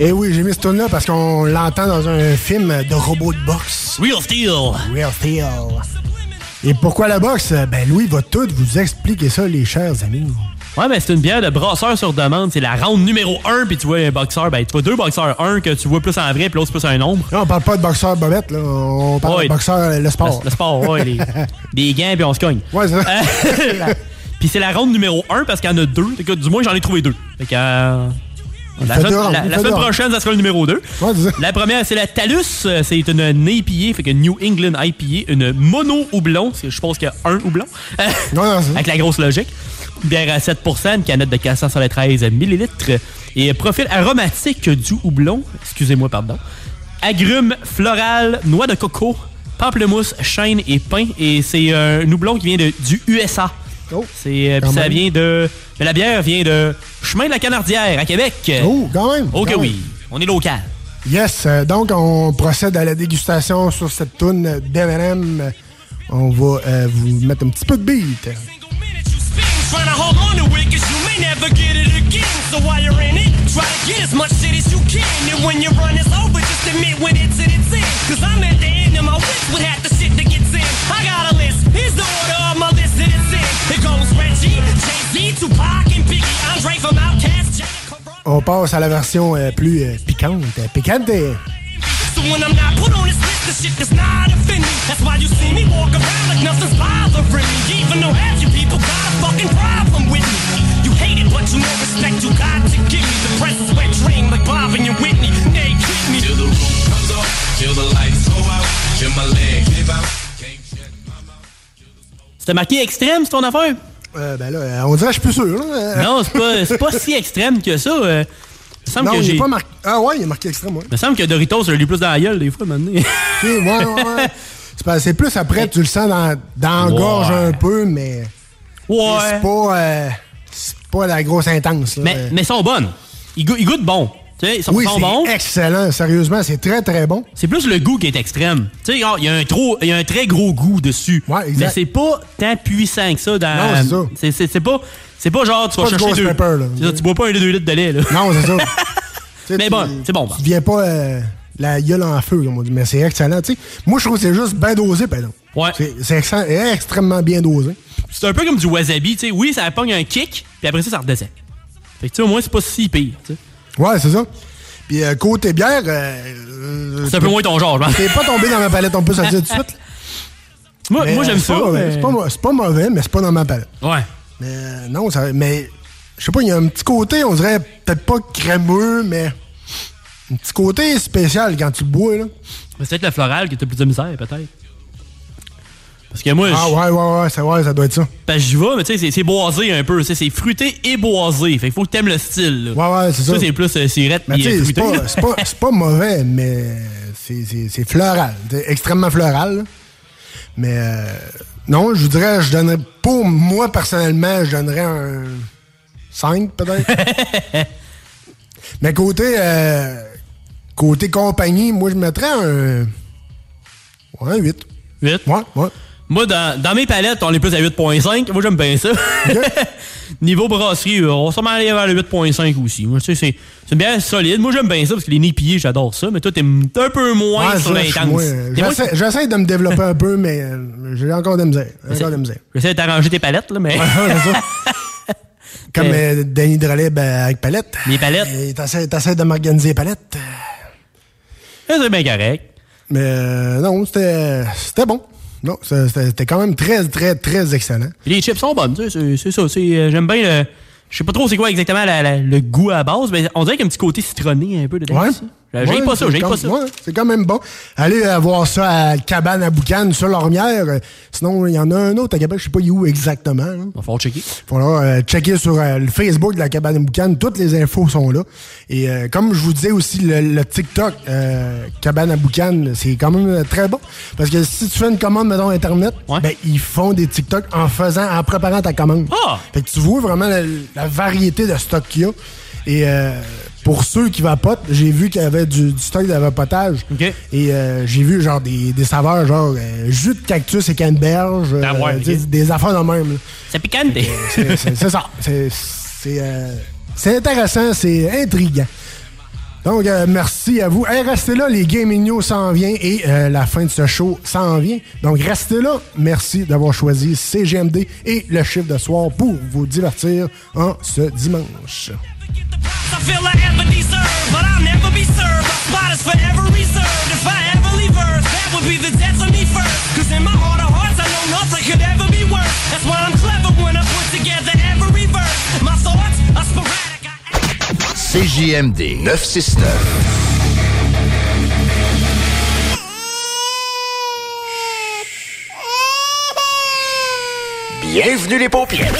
Et oui, j'ai mis ce tune-là parce qu'on l'entend dans un film de robot de boxe. Real Steel. Real Steel. Et pourquoi la boxe? Ben, Louis va tout vous expliquer ça, les chers amis. Ouais, mais c'est une bière de brasseur sur demande. C'est la ronde numéro 1, puis tu vois un boxeur. Ben, tu vois deux boxeurs. Un que tu vois plus en vrai, puis l'autre plus un ombre. Là, on parle pas de boxeur bobette, là. On parle Ouais. de boxeur, euh, le sport. Le, le sport, ouais. les, des gants, puis on se cogne. Ouais, c'est ça. Puis c'est la ronde numéro 1 parce qu'il y en a deux. Du moins, j'en ai trouvé deux. Fait que. euh, la semaine, la- la prochaine, ça sera le numéro 2. La première, c'est la Talus. Euh, C'est une IPA, fait que New England IPA, une mono houblon. Je pense qu'il y a un houblon. Avec la grosse logique. Bière à 7 une canette de 473 ml. Et profil aromatique du houblon. Excusez-moi, pardon. Agrumes, floral, noix de coco, pamplemousse, chêne et pain. Et c'est un houblon qui vient de, du USA. C'est, euh, ça même. vient de. mais la bière vient de Chemin de la Canardière à Québec. Oh, quand même. Ok, quand oui. même. On est local. Yes, euh, donc on procède à la dégustation sur cette toune d'M&M. On va euh, vous mettre un petit peu de beat. Trying to hold on to it, cause you may never get it again. So while you're in it, try to get as much shit as you can. And when your run is over, just admit when it's in its end. Cause I'm at the end of my list with half the shit that gets in. I got a list, here's the On passe à la version euh, plus euh, piquante. euh, Piquante. C'était marqué extrême, c'est ton affaire? Euh, ben là, euh, on dirait que je suis plus sûr. là. Non, c'est pas, pas si extrême que ça. euh. Il me semble Non, que j'ai. pas marqué. Ah ouais, il est marqué extrême, ouais. Il me semble que Doritos, je l'ai plus dans la gueule des fois, maintenant. Ok, ouais, ouais, ouais. C'est plus après, tu le sens dans, dans Ouais. gorge un peu, mais. Ouais. C'est pas. euh, pas la grosse intense. là. Mais, mais sont bonnes. Ils, go- ils goûtent bon. Tu sais, ils sont, oui, sont c'est bons. excellent. Sérieusement, c'est très, très bon. C'est plus le goût qui est extrême. Tu sais, il y a un trop, il y a un très gros goût dessus. exact. Mais c'est pas tant puissant que ça dans. Non, c'est ça. C'est, pas, c'est pas genre, tu vas chercher deux. pepper, là. c'est ça, tu bois pas un 2 litres de lait, là. Non, c'est ça. Mais bon, c'est bon. Tu deviens pas euh, la gueule en feu, comme on dit. Mais c'est excellent. tu sais. Moi, je trouve que c'est juste bien dosé, pardon. Ouais. C'est, extrêmement bien dosé. C'est un peu comme du wasabi, tu sais. Oui, ça pogne un kick, puis après ça, ça redescend. Fait que, tu sais, au moins, c'est pas si pire, tu sais. Ouais, c'est ça. Puis euh, côté bière, euh, C'est un peu moins ton genre, je. T'es pas tombé dans ma palette, on peut se le dire tout de suite. Moi, moi j'aime ça. mais- C'est pas, mauvais, mais c'est pas dans ma palette. Ouais. Mais euh, non, ça, mais je sais pas, il y a un petit côté, on dirait peut-être pas crémeux, mais un petit côté spécial quand tu le bois, là. Mais C'est peut-être le floral qui était plus de misère, peut-être. Parce que moi, Ah ouais, ouais, ouais, ça, ouais, ça doit être ça. Parce que j'y vais, mais tu sais, c'est- boisé un peu. C'est fruité et boisé. Fait qu'il faut que t'aimes le style. là. Ouais, ouais, c'est ça. c'est plus euh, sirette Mais sais, c'est pas, pas, pas mauvais, mais c'est- floral. C'est extrêmement floral. là. Mais euh, non, je vous dirais, je donnerais, pour moi personnellement, je donnerais un 5 peut-être. mais côté, euh, côté compagnie, moi je mettrais un, ouais, un 8. 8? Ouais, ouais. Moi, dans, dans mes palettes, on est plus à 8.5. Moi, j'aime bien ça. Niveau brasserie, euh, on va sûrement aller vers le 8.5 aussi. Moi, tu sais, c'est c'est bien solide. Moi, j'aime bien ça parce que les nids pillés, j'adore ça. Mais toi, t'es un peu moins Ouais, sur l'intense. J'essaie de me développer un peu, mais euh, j'ai encore de misère. J'essaie de t'arranger tes palettes, là, mais. Comme Euh, Danny Droleb euh, avec palette. Les palettes. Et T'essaies t'essaies de m'organiser les palettes. C'est bien correct. Mais euh, non, c'était c'était bon. Non, c'était quand même très, très, très excellent. Puis les chips sont bonnes, tu sais, c'est ça. euh, J'aime bien le. Je sais pas trop c'est quoi exactement la- la- le goût à la base, mais on dirait qu'il y a un petit côté citronné un peu dedans. Ouais. Euh, J'aime Ouais, pas ça, j'aime pas ça. ouais, c'est quand même bon. Allez euh, voir ça à Cabane à Boucan sur l'Ormière. Sinon, il y en a un autre à Québec, je sais pas où exactement. Il va falloir checker. Il faudra euh, checker sur euh, le Facebook de la Cabane à Boucan. Toutes les infos sont là. Et euh, comme je vous disais aussi, le, le TikTok euh, Cabane à Boucan, c'est quand même très bon. Parce que si tu fais une commande, mettons, Internet, ben, ils font des TikTok en faisant, en préparant ta commande. Ah! Fait que tu vois vraiment la, la variété de stock qu'il y a. Et euh, pour ceux qui vapotent, j'ai vu qu'il y avait du, du stock de vapotage. Et euh, j'ai vu genre des, des saveurs genre euh, jus de cactus et canneberge. euh, Ah ouais, ok. des affaires de même. C'est picante. C'est ça. C'est- euh, intéressant, c'est intriguant. Donc, euh, merci à vous. Hey, restez là, les Gaming News s'en vient et euh, la fin de ce show s'en vient. Donc, restez là. Merci d'avoir choisi CGMD et le chiffre de soir pour vous divertir en ce dimanche. CJMD 969. Bienvenue les paupières.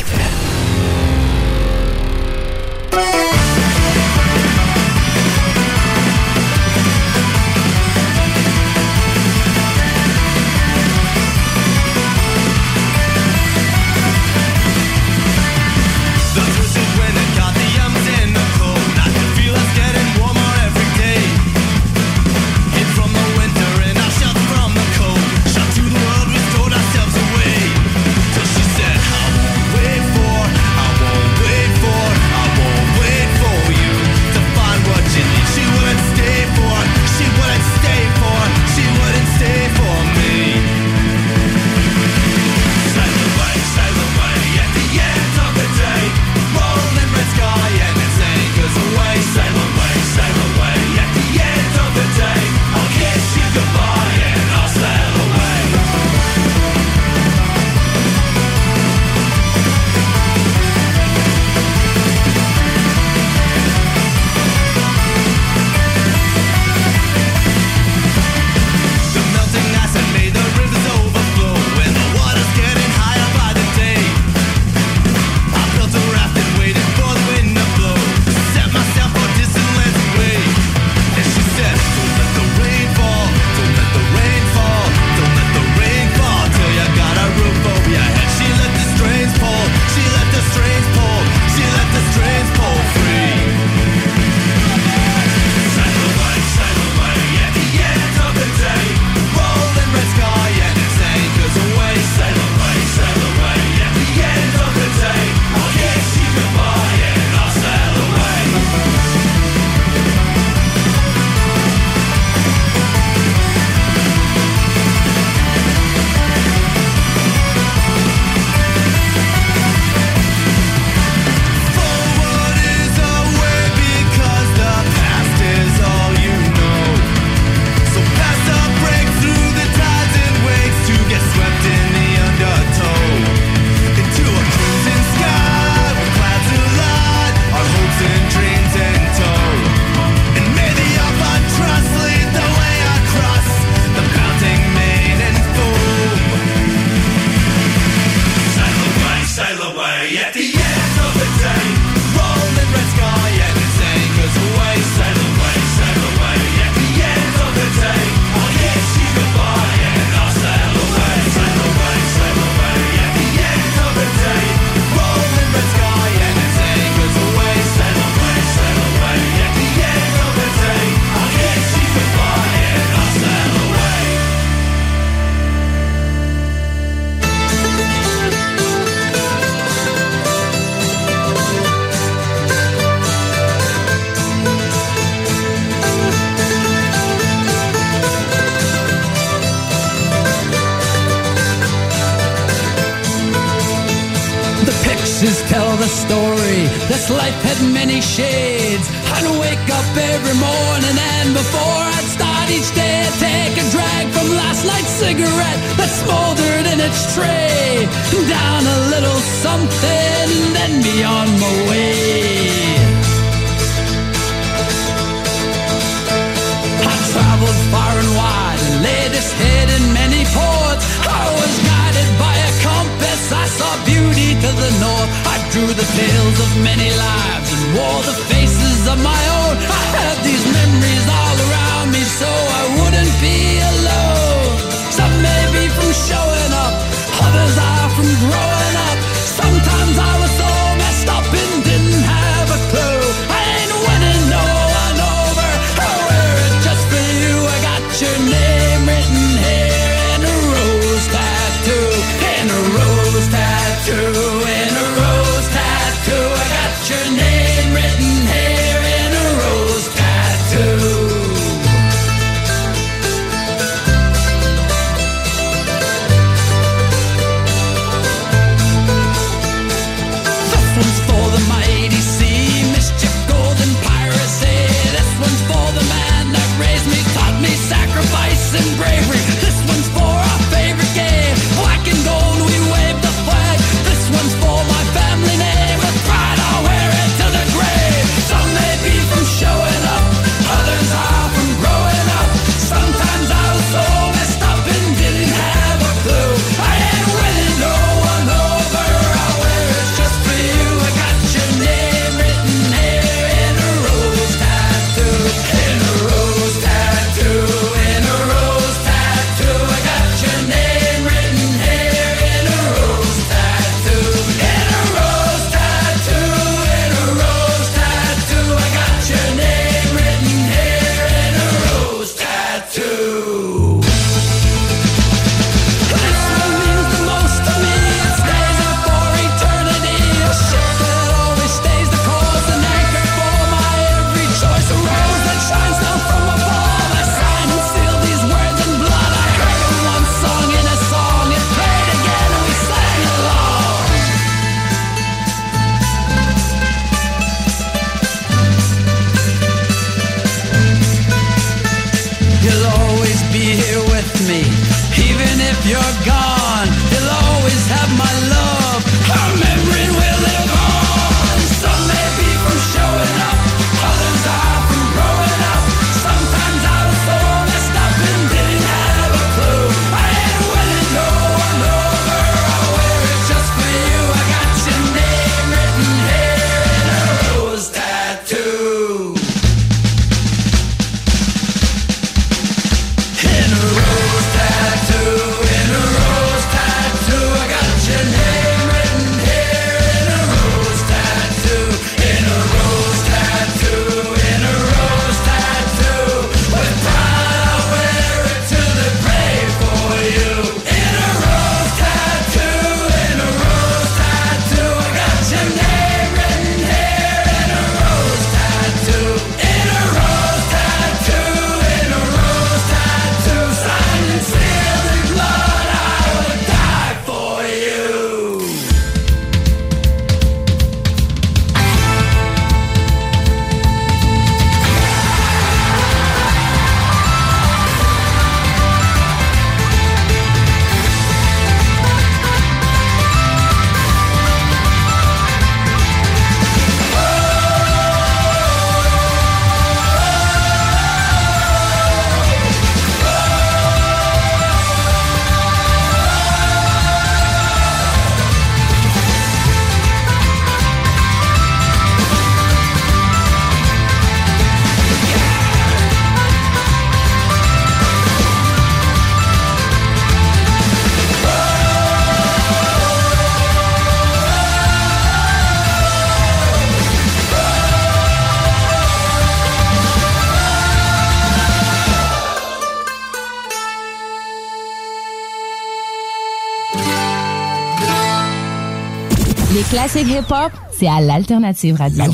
Hip-hop, c'est à. L'Alternative Radio.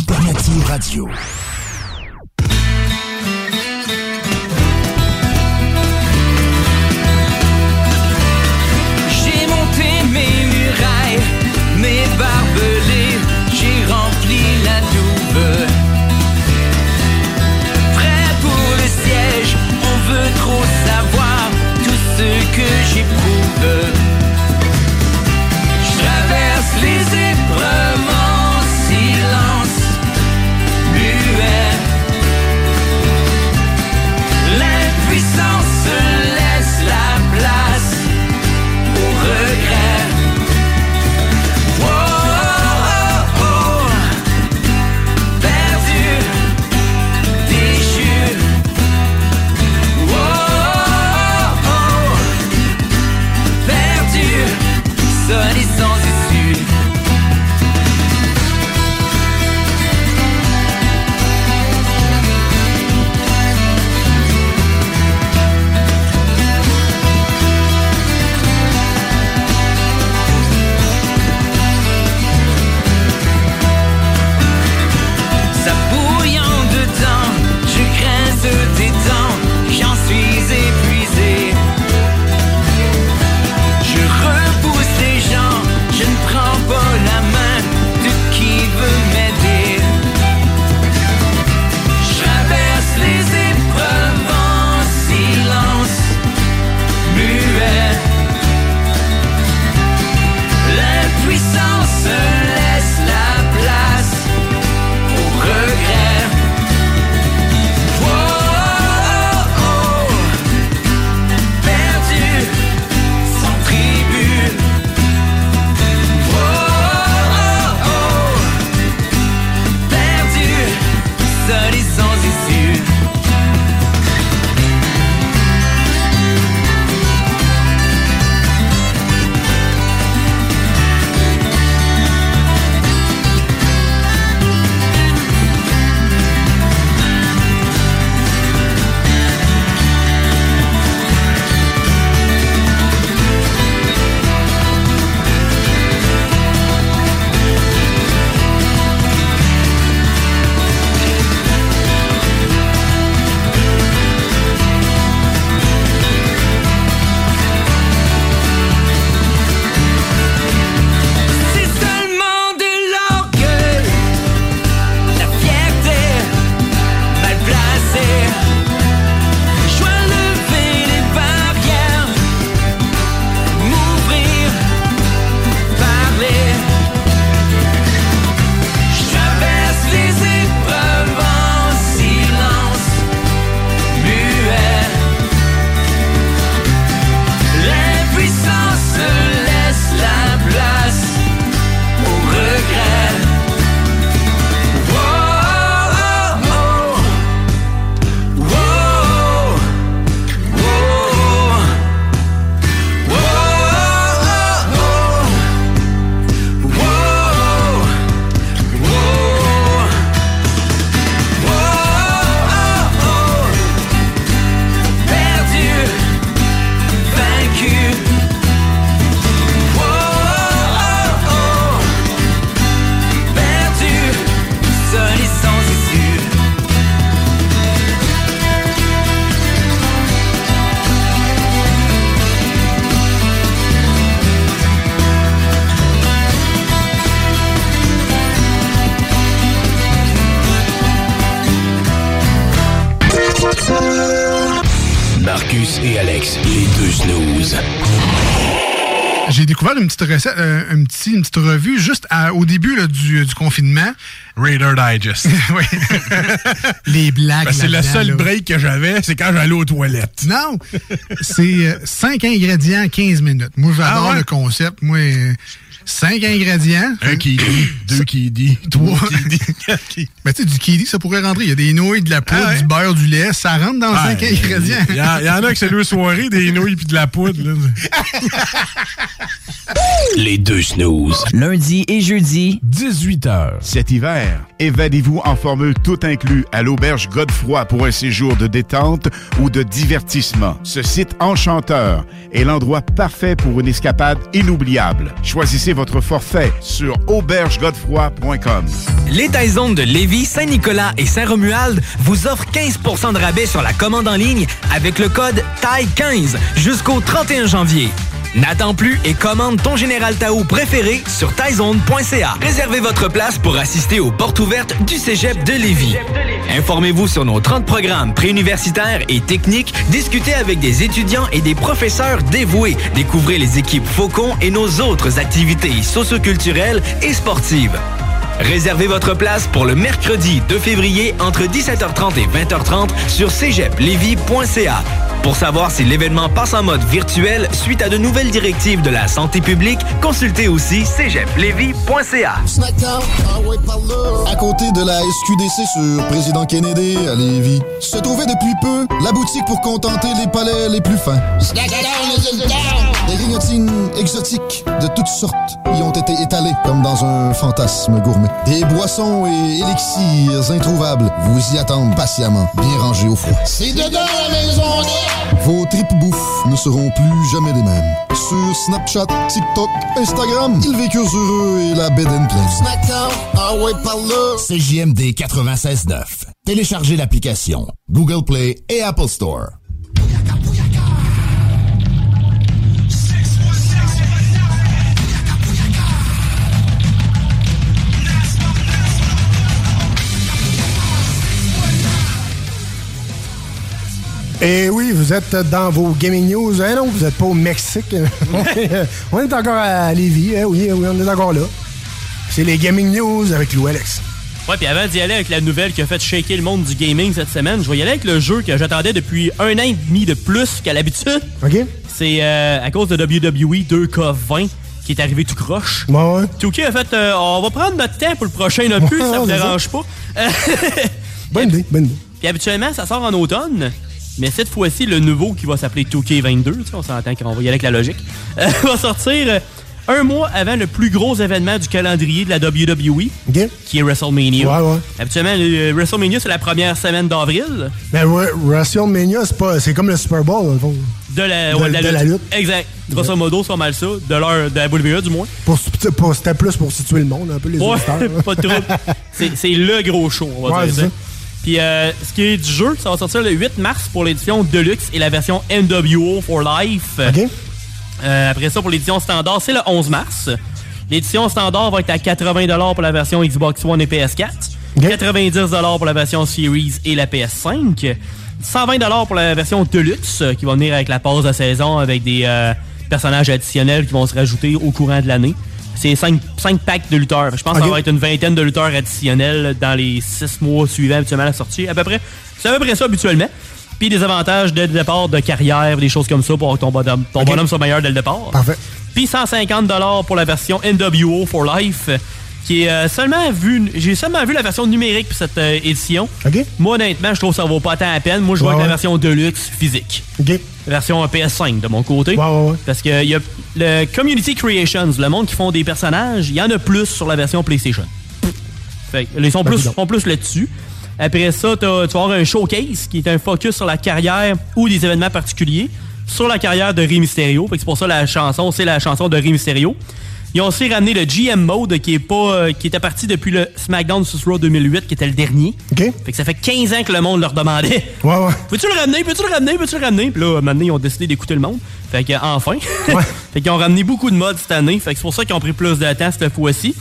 Recette, euh, un petit, une petite revue juste à- au début là, du, du confinement. Raider Digest. oui. Les blagues. Ben, c'est le seul là. break que j'avais, c'est quand j'allais aux toilettes. Non! C'est 5 ingrédients, 15 minutes. Moi, j'adore Ah ouais? le concept. Moi, 5 ingrédients. Un qui dit, deux qui dit, Trois. dit, quatre Ben, tu sais, du kiwi, ça pourrait rentrer. Il y a des nouilles, de la poudre, Ah ouais? du beurre, du lait. Ça rentre dans Ah, 5 ingrédients. Il y, en- il y en a que c'est deux soirées, des nouilles puis de la poudre. là. Les deux snooze. Lundi et jeudi, 18h. Cet hiver, évadez-vous en formule tout inclus à l'auberge Godefroy pour un séjour de détente ou de divertissement. Ce site enchanteur est l'endroit parfait pour une escapade inoubliable. Choisissez votre forfait sur aubergegodefroy.com. Les Taizones de Lévis, Saint-Nicolas et Saint-Romuald vous offrent 15% de rabais sur la commande en ligne avec le code TAI15 jusqu'au 31 janvier. N'attends plus et commande ton Général Tao préféré sur taizone.ca. Réservez votre place pour assister aux portes ouvertes du Cégep de Lévis. Informez-vous sur nos 30 programmes préuniversitaires et techniques, discutez avec des étudiants et des professeurs dévoués, découvrez les équipes Faucon et nos autres activités socioculturelles et sportives. Réservez votre place pour le mercredi 2 février entre 17h30 et 20h30 sur cégeplevy.ca. Pour savoir si l'événement passe en mode virtuel suite à de nouvelles directives de la santé publique, consultez aussi cégeplevy.ca. À côté de la SQDC sur Président Kennedy à Lévis, se trouvait depuis peu la boutique pour contenter les palais les plus fins. Des grignotines exotiques de toutes sortes y ont été étalées comme dans un fantasme gourmet. Des boissons et élixirs introuvables vous y attendent patiemment, bien rangés au froid. C'est dedans la maison Vos tripes bouffe ne seront plus jamais les mêmes. Sur Snapchat, TikTok, Instagram, ils vécurent heureux et la bed and pleine. Snackdown, ah ouais, par là. CJMD 96.9. Téléchargez l'application Google Play et Apple Store. Et oui, vous êtes dans vos gaming news. Hein, non, vous n'êtes pas au Mexique. on est encore à Lévis. hein, oui, oui, on est encore là. C'est les gaming news avec Lou Alex. Ouais, puis avant d'y aller avec la nouvelle qui a fait shaker le monde du gaming cette semaine, je vais y aller avec le jeu que j'attendais depuis un an et demi de plus qu'à l'habitude. OK. C'est euh, à cause de WWE 2K20 qui est arrivé tout croche. Ouais, ouais. Touki a fait euh, on va prendre notre temps pour le prochain opus, Ouais, ça ça. dérange pas. Bonne idée, bonne idée. Puis habituellement, ça sort en automne. Mais cette fois-ci, le nouveau qui va s'appeler 2K22, tu sais, on s'entend qu'on va y aller avec la logique, euh, va sortir euh, un mois avant le plus gros événement du calendrier de la WWE, qui est WrestleMania. Ouais, ouais. Habituellement, le WrestleMania, c'est la première semaine d'avril Mais ouais, WrestleMania, c'est pas, c'est comme le Super Bowl, dans le fond. de la, De- ouais, de la lutte. Exact. Grosso modo, c'est pas mal ça. De l'heure de la WWE, du moins. Pour, pour- c'était plus pour situer le monde, un peu les Ouais, pas de trouble. C'est le gros show, on va dire ça. Puis euh, ce qui est du jeu, ça va sortir le 8 mars pour l'édition Deluxe et la version NWO for Life. Euh, après ça, pour l'édition standard, c'est le 11 mars. L'édition standard va être à 80$ pour la version Xbox One et PS4. 90$ pour la version Series et la PS5. 120$ pour la version Deluxe, euh, qui va venir avec la pause de saison, avec des euh, personnages additionnels qui vont se rajouter au courant de l'année. C'est 5, packs de lutteurs. Je pense que ça Ok. va être une vingtaine de lutteurs additionnels dans les 6 mois suivants habituellement à la sortie. À peu près. C'est à peu près ça habituellement. Puis des avantages dès le départ de carrière, des choses comme ça pour que ton bonhomme, ton bonhomme soit meilleur dès le départ. Parfait. Puis 150 pour la version NWO for Life, qui est euh, seulement vu. J'ai seulement vu la version numérique pour cette euh, édition. Moi, honnêtement, je trouve que ça vaut pas tant la peine. Moi, je vois Ouais, ouais. la version Deluxe physique. Version PS5 de mon côté. Parce que y a le Community Creations, le monde qui font des personnages, il y en a plus sur la version PlayStation. Fait que, ils sont Ben, plus, font plus là-dessus. Après ça, tu vas avoir un showcase qui est un focus sur la carrière ou des événements particuliers sur la carrière de Rey Mysterio. Fait que c'est pour ça la chanson, c'est la chanson de Rey Mysterio. Ils ont aussi ramené le GM Mode qui est pas euh, qui était parti depuis le SmackDown Sus Raw 2008 qui était le dernier. Fait que ça fait 15 ans que le monde leur demandait. Ouais, ouais. Peux-tu le ramener? Peux-tu le ramener? Peux-tu le ramener? Puis là, maintenant, ils ont décidé d'écouter le monde. Fait que, enfin. fait qu'ils ont ramené beaucoup de modes cette année. Fait que c'est pour ça qu'ils ont pris plus de temps cette fois-ci.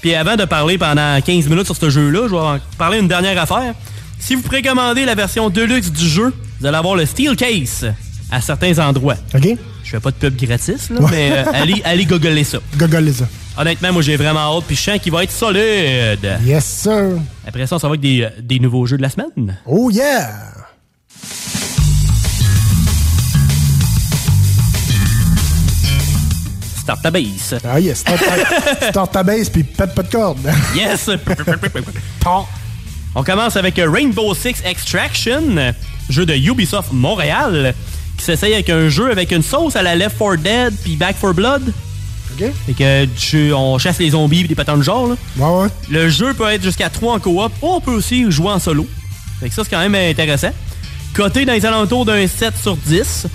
Puis avant de parler pendant 15 minutes sur ce jeu-là, je vais en parler une dernière affaire. Si vous précommandez la version Deluxe du jeu, vous allez avoir le Steel Case à certains endroits. OK. Je fais pas de pub gratis, là, Ouais. mais euh, allez, allez googler ça. Gogoler ça. Honnêtement, moi, j'ai vraiment hâte, puis je sens qu'il va être solide. Yes, sir. Après ça, on s'en va avec des, euh, des nouveaux jeux de la semaine. Oh, yeah! Start ta base. Ah, yes. Start ta, start ta base puis pète pas de corde. Yes! On commence avec euh, Rainbow Six Extraction, jeu de Ubisoft Montréal, qui s'essaye avec un jeu avec une sauce à la Left 4 Dead puis Back 4 Blood. OK. Fait que tu- on chasse les zombies et des patins de genre. là. Ouais, ouais. Le jeu peut être jusqu'à 3 en coop ou on peut aussi jouer en solo. Fait que ça, c'est quand même intéressant. Coté dans les alentours d'un 7 sur 10.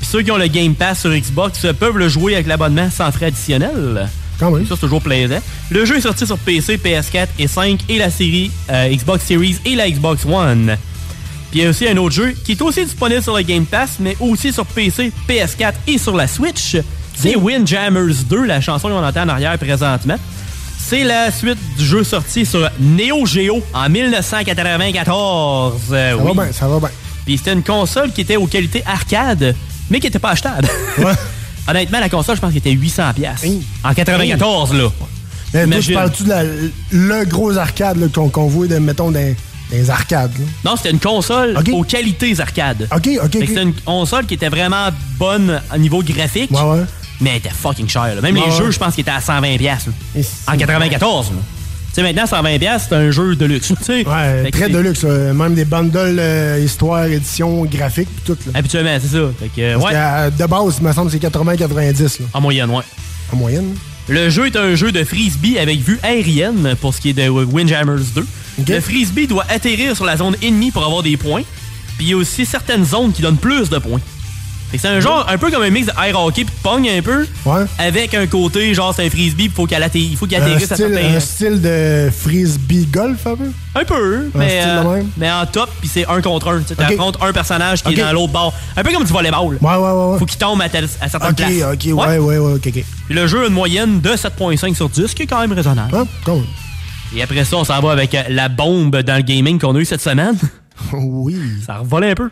Puis ceux qui ont le Game Pass sur Xbox peuvent le jouer avec l'abonnement sans frais additionnels. Quand même. Ça, c'est toujours plaisant. Le jeu est sorti sur PC, PS4 et 5 et la série euh, Xbox Series et la Xbox One. Puis il y a aussi un autre jeu qui est aussi disponible sur le Game Pass, mais aussi sur PC, PS4 et sur la Switch. C'est Windjammers 2, la chanson qu'on entend en arrière présentement. C'est la suite du jeu sorti sur Neo Geo en 1994. Euh, Ça oui. va bien, ça va bien. Puis c'était une console qui était aux qualités arcade, mais qui était pas achetable. Honnêtement, la console, je pense qu'elle était 800$. piastres. En 94, là. Mais toi, Imagine. tu parles-tu de la, le gros arcade qu'on qu'on voit, de, mettons, dans, les arcades? là? Non, c'était une console aux qualités arcade. OK, OK. C'était une console qui était vraiment bonne au niveau graphique. Ouais, ouais. Mais elle était fucking chère. là. Même Ouais, les ouais. jeux, je pense qu'ils étaient à 120$. piastres, là. En 94. là. Tu sais, maintenant, 120$, piastres, c'est un jeu de luxe. Ouais, très de luxe. Même des bundles euh, histoire, édition, graphique, pis tout. Là. Habituellement, c'est ça. Fait que, Parce ouais. que, de base, il me semble que c'est 80-90. En moyenne, ouais. En moyenne? Le jeu est un jeu de frisbee avec vue aérienne pour ce qui est de Windjammers 2. Le frisbee doit atterrir sur la zone ennemie pour avoir des points. Puis il y a aussi certaines zones qui donnent plus de points. Fait que c'est un genre un peu comme un mix de air hockey puis de pong un peu. Avec un côté genre c'est un frisbee, il faut qu'il atterrisse à certains. un style de frisbee golf, un peu? Un peu, Un mais, style euh, même? mais en top, puis c'est un contre un. Tu Ok. affrontes un personnage qui est dans l'autre bord. Un peu comme du volleyball. Ouais, ouais, ouais. ouais. Faut qu'il tombe à, tel- à certaines Ok, places. ok, ouais, ouais, ouais, ok, ok. Puis le jeu a une moyenne de 7.5 sur 10, ce qui est quand même raisonnable. Ah, même. Et après ça, on s'en va avec euh, la bombe dans le gaming qu'on a eu cette semaine. oui. Ça a revolé un peu.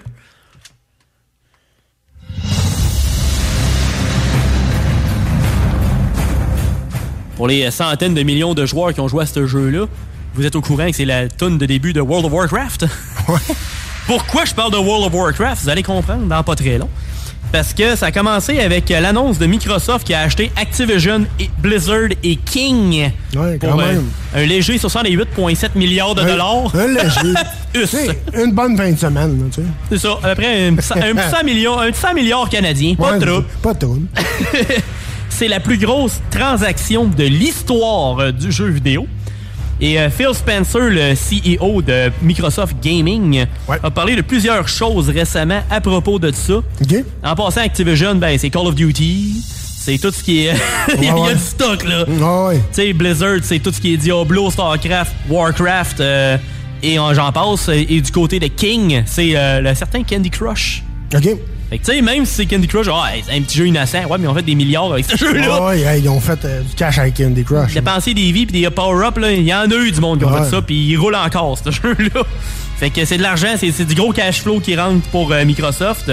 Pour les centaines de millions de joueurs qui ont joué à ce jeu-là, vous êtes au courant que c'est la tune de début de World of Warcraft? Pourquoi je parle de World of Warcraft? Vous allez comprendre dans pas très long. Parce que ça a commencé avec l'annonce de Microsoft qui a acheté Activision, et Blizzard et King Ouais, pour quand euh, même. un léger 68,7 milliards de Un- dollars. Un léger. Une bonne fin de semaine, tu sais. C'est ça, à peu près un, un petit 100 millions, un petit 100 milliards canadiens. Pas Ouais, de trouble. Pas de trouble. C'est la plus grosse transaction de l'histoire euh, du jeu vidéo. Et euh, Phil Spencer, le CEO de Microsoft Gaming, a parlé de plusieurs choses récemment à propos de ça. En passant, Activision, ben, c'est Call of Duty, c'est tout ce qui est... il, y a, Ouais, du stock, là. Tu sais, Blizzard, c'est tout ce qui est Diablo, StarCraft, Warcraft, euh, et euh, j'en passe. Et du côté de King, c'est euh, le certain Candy Crush. OK. Fait que tu sais, même si c'est Candy Crush, ah, c'est un petit jeu innocent, ouais, mais on fait des milliards avec ce jeu-là. Ouais, ouais, ils ont fait euh, du cash avec Candy Crush. Dépenser des vies puis des power-up, là, il y en a eu du monde qui ont Ouais. fait ça, puis ils roulent encore, ce jeu-là. Fait que c'est de l'argent, c'est c'est du gros cash flow qui rentre pour euh, Microsoft.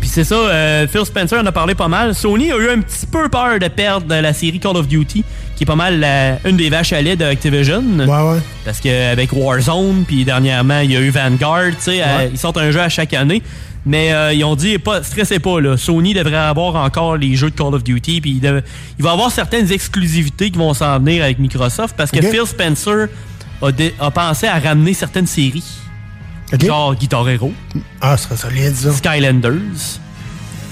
Puis c'est ça, euh, Phil Spencer en a parlé pas mal. Sony a eu un petit peu peur de perdre la série Call of Duty, qui est pas mal la- une des vaches à lait d'Activision. Ouais, ouais. Parce qu'avec Warzone, puis dernièrement, il y a eu Vanguard, tu sais, euh, ils sortent un jeu à chaque année. Mais euh, ils ont dit, pas, stressez pas, là. Sony devrait avoir encore les jeux de Call of Duty, puis il, il va y avoir certaines exclusivités qui vont s'en venir avec Microsoft, parce que. Phil Spencer a, dé- a pensé à ramener certaines séries. Genre Guitar Hero, Ah, ça serait solide, ça. Skylanders,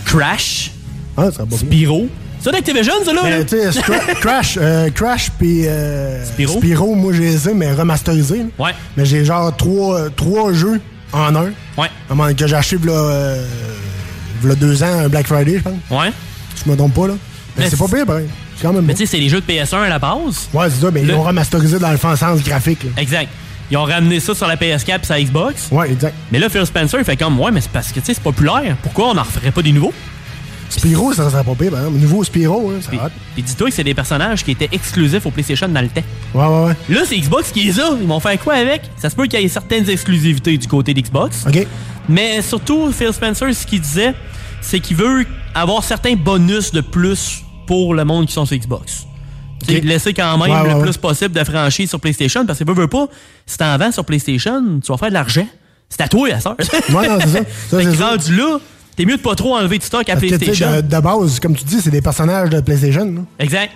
Crash, Ah, ça pas Spyro. C'est d'Activision, ça, là? Mais là? Crash, euh, Crash puis euh, Spyro? moi je les ai, mais remasterisés. Ouais. Mais j'ai genre trois, trois jeux en un? Ouais. À un moment que j'ai acheté v'là, euh, deux ans, un Black Friday, je pense. Ouais. Je me trompe pas, là. Mais, Mais c'est pas pire, pareil. C'est quand même Mais bon. tu sais, c'est les jeux de PS1 à la base. Ouais, c'est ça, mais ils l'ont remasterisé dans le sens graphique. Là. Exact. Ils ont ramené ça sur la PS4 et la Xbox. Ouais, exact. Mais là, Phil Spencer, il fait comme, ouais, mais c'est parce que, tu sais, c'est populaire. Pourquoi on n'en referait pas des nouveaux? Spyro, ça serait pas pire, par exemple. Nouveau Spyro, hein, ça Puis, puis dis-toi que c'est des personnages qui étaient exclusifs au PlayStation dans le temps. Ouais, ouais, ouais. Là, c'est Xbox qui les a. Ils vont faire quoi avec? Ça se peut qu'il y ait certaines exclusivités du côté d'Xbox. OK. Mais surtout, Phil Spencer, ce qu'il disait, c'est qu'il veut avoir certains bonus de plus pour le monde qui sont sur Xbox. Tu sais, Ok. Laisser quand même Ouais, ouais, le ouais. plus possible de franchises sur PlayStation, parce que veut, veut pas, si t'en vends sur PlayStation, tu vas faire de l'argent. C'est à toi, à ça. Ouais, non, c'est ça. Ça, fait que rendu là, t'es mieux de pas trop enlever de stock à Parce que, PlayStation. de, de base, comme tu dis, c'est des personnages de PlayStation. là. Exact.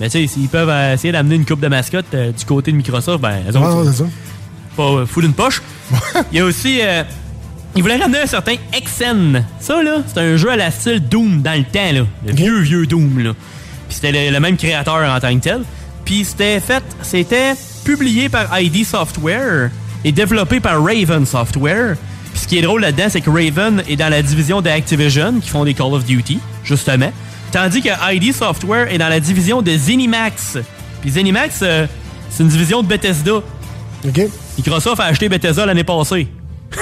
Mais tu sais, s'ils peuvent euh, essayer d'amener une coupe de mascotte euh, du côté de Microsoft, ben, autres, non, c'est ça. pas euh, full une poche. Il y a aussi. euh, il voulait ramener un certain Exen. Ça, là, c'est un jeu à la style Doom dans le temps, là. Le vieux, vieux Doom, là. Puis c'était le, le même créateur en tant que tel. Puis c'était fait. C'était publié par ID Software et développé par Raven Software. Ce qui est drôle là-dedans, c'est que Raven est dans la division de Activision, qui font des Call of Duty, justement. Tandis que ID Software est dans la division de ZeniMax. Puis ZeniMax, euh, c'est une division de Bethesda. OK. Microsoft a acheté Bethesda l'année passée.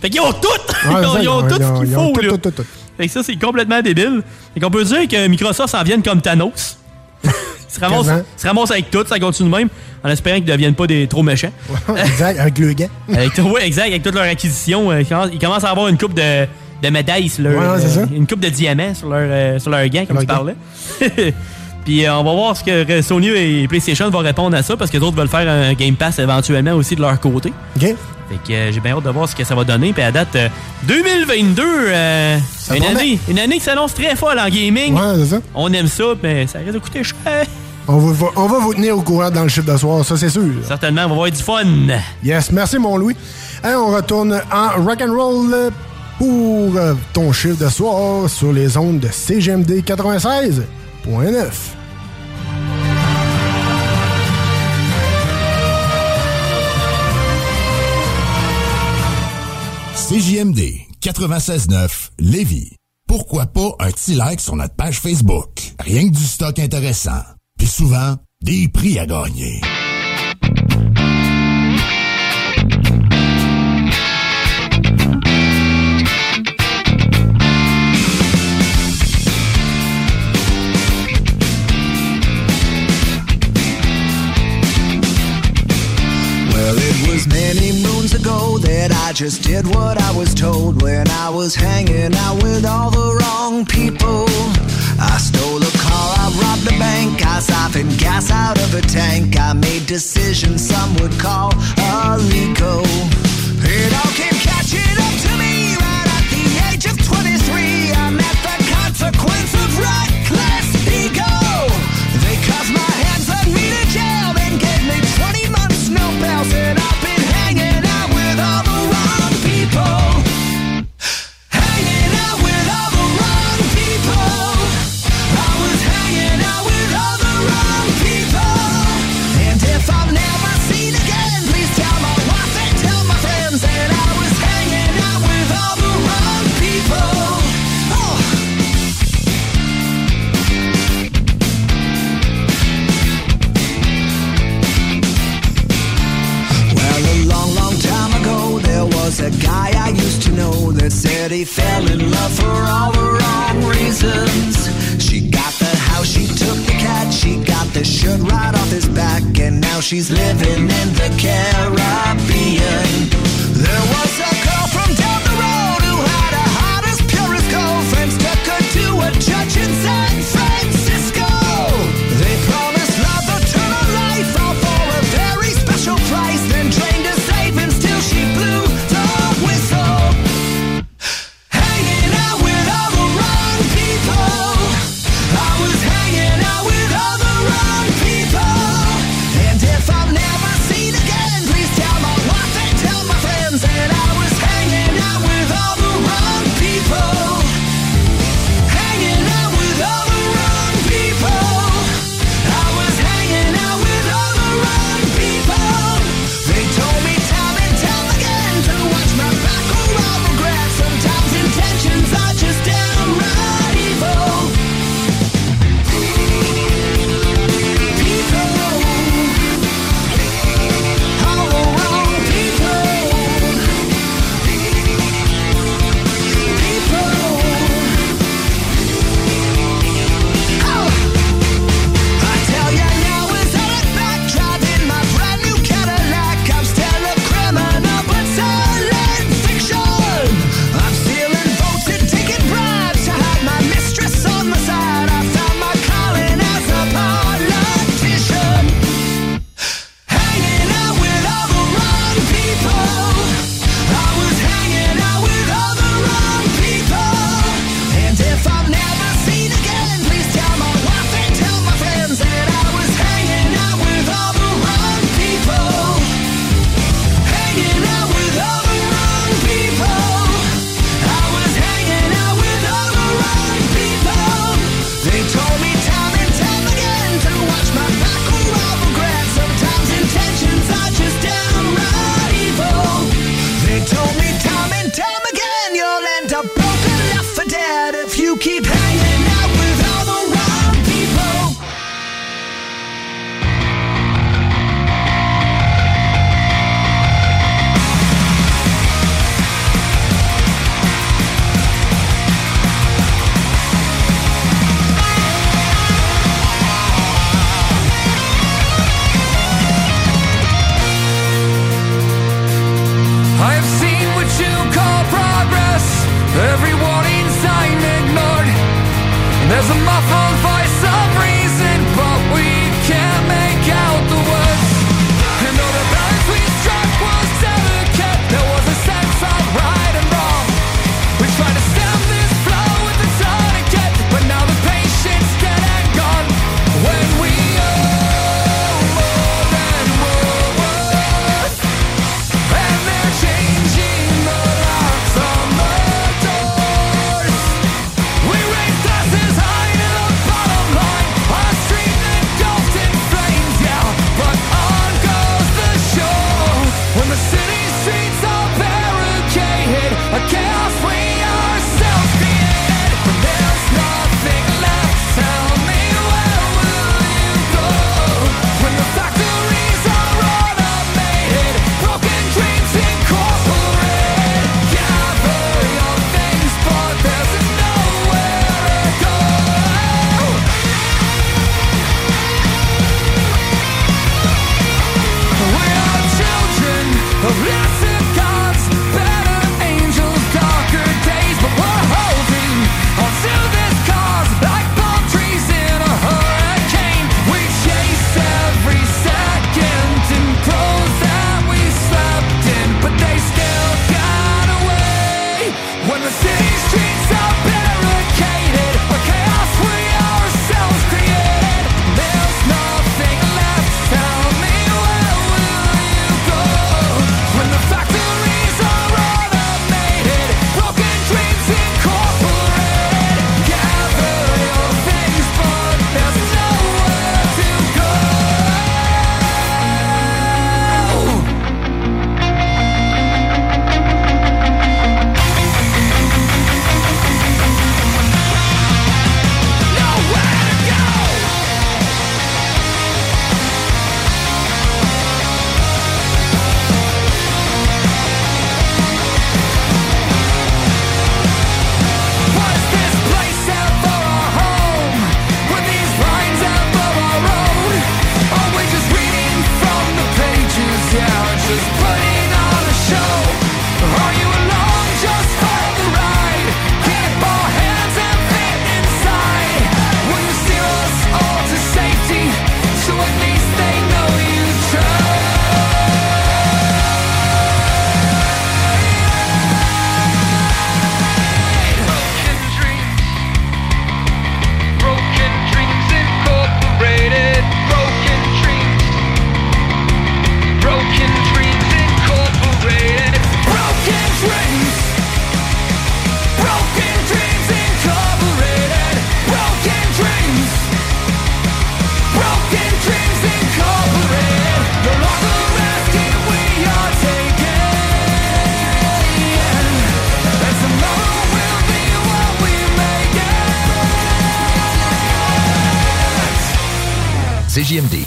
fait qu'ils ont tout! Ouais, ils ont, ils ont tout ont- ce qu'il faut, tout, là. tout, tout, tout. Fait que ça, c'est complètement débile. Fait qu'on peut dire que Microsoft s'en vienne comme Thanos. ils, se ramassent, Quasiment. ils se ramassent avec tout, ça continue de même, en espérant qu'ils ne deviennent pas des trop méchants. exact, avec le gars. avec, ouais, exact, avec toute leur acquisition, euh, ils, commencent, ils commencent à avoir une coupe de, de médailles sur leur, Ouais, euh, une coupe de diamants sur leur, euh, sur leur gant, comme tu parlais. Puis on va voir ce que Sony et PlayStation vont répondre à ça, parce que les autres veulent faire un Game Pass éventuellement aussi de leur côté. OK. Fait que euh, j'ai bien hâte de voir ce que ça va donner. Puis à date, euh, 2022, euh, une, année, une année qui s'annonce très folle en gaming. Ouais, c'est ça. On aime ça, mais ça risque de coûter cher. On va, on va vous tenir au courant dans le chiffre de soir, ça c'est sûr. Certainement, on va avoir du fun. Yes, merci mon Louis. Hein, on retourne en rock and roll pour euh, ton chiffre de soir sur les ondes de CGMD 96.9. CJMD 96.9 Lévis. Pourquoi pas un petit like sur notre page Facebook? Rien que du stock intéressant. Puis souvent, des prix à gagner. Well, it was many moons ago that I just did what I was told when I was hanging out with all the wrong people. I stole robbed a bank, I siphoned gas out of a tank. I made decisions some would call a illegal. It all came he fell in love for all the wrong reasons. She got the house, she took the cat, she got the shirt right off his back, and now she's living in the Caribbean.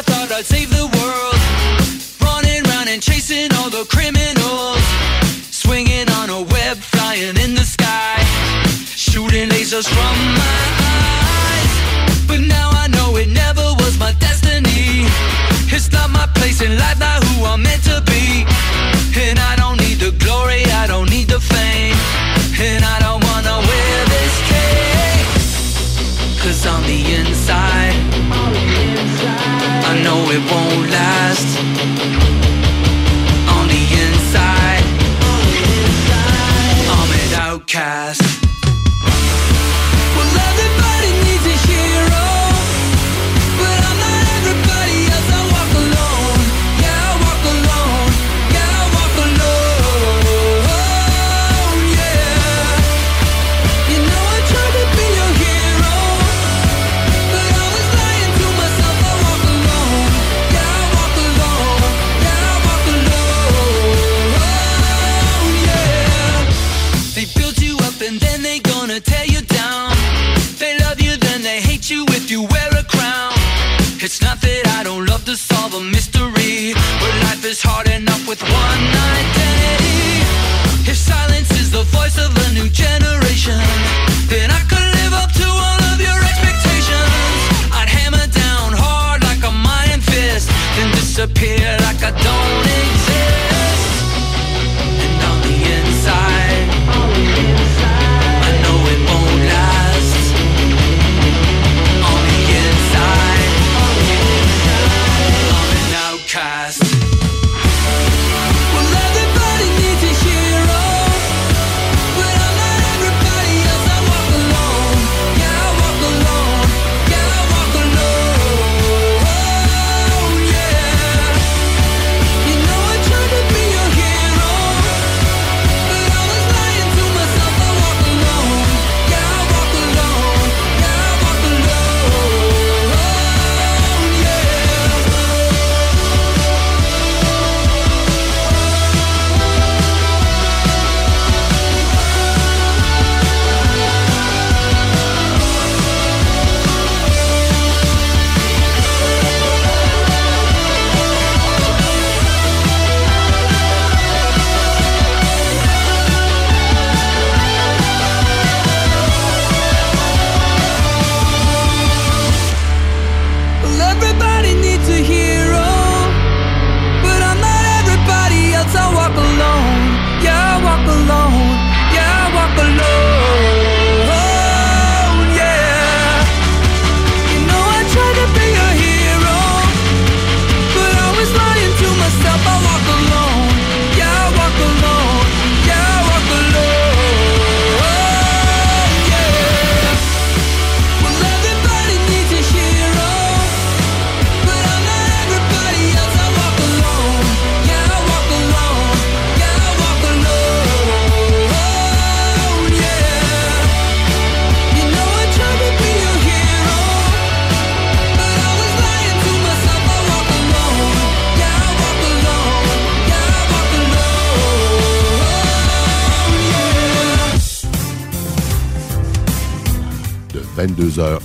I thought I'd save the world. Running round and chasing all the criminals. Swinging on a web, flying in the sky. Shooting lasers from my eyes. But now I know it never was my destiny. It's not my place in life, not who I'm meant to be. And I don't need the glory, I don't need the fame. And I know it won't last. On the inside. I'm an outcast.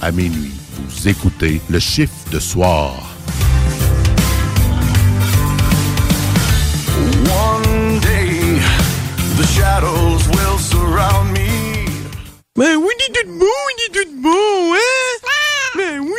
à minuit. Vous écoutez le chiffre de soir. One day, the shadows oui, hein? Ben oui, oui.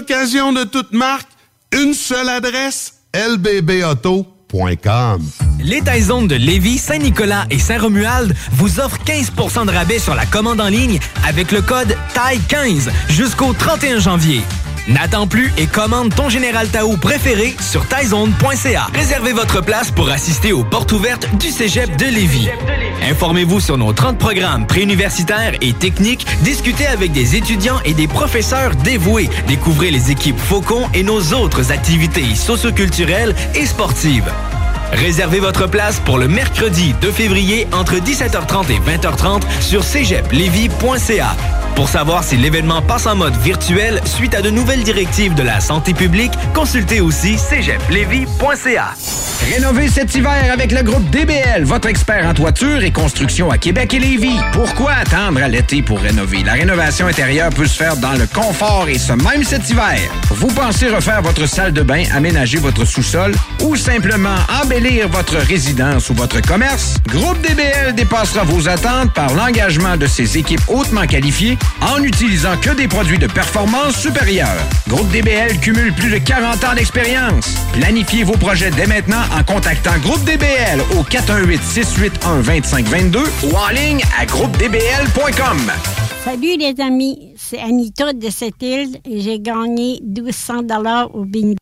D'occasion de toute marque, une seule adresse, lbbauto.com. Les Taizones de Lévis, Saint-Nicolas et Saint-Romuald vous offrent 15% de rabais sur la commande en ligne avec le code TAI15 jusqu'au 31 janvier. N'attends plus et commande ton Général Tao préféré sur taizone.ca. Réservez votre place pour assister aux portes ouvertes du Cégep de Lévis. Informez-vous sur nos 30 programmes préuniversitaires et techniques, discutez avec des étudiants et des professeurs dévoués, découvrez les équipes Faucon et nos autres activités socioculturelles et sportives. Réservez votre place pour le mercredi 2 février entre 17h30 et 20h30 sur cégeplevy.ca. Pour savoir si l'événement passe en mode virtuel suite à de nouvelles directives de la santé publique, consultez aussi cégeplevy.ca. Rénover cet hiver avec le groupe DBL, votre expert en toiture et construction à Québec et Lévis. Pourquoi attendre à l'été pour rénover? La rénovation intérieure peut se faire dans le confort et ce même cet hiver. Vous pensez refaire votre salle de bain, aménager votre sous-sol ou simplement embellir votre résidence ou votre commerce? Groupe DBL dépassera vos attentes par l'engagement de ses équipes hautement qualifiées en n'utilisant que des produits de performance supérieure. Groupe DBL cumule plus de 40 ans d'expérience. Planifiez vos projets dès maintenant en contactant Groupe DBL au 418-681-2522 ou en ligne à groupedbl.com. Salut les amis, c'est Anita de cette île et j'ai gagné 1200 dollars au bingo.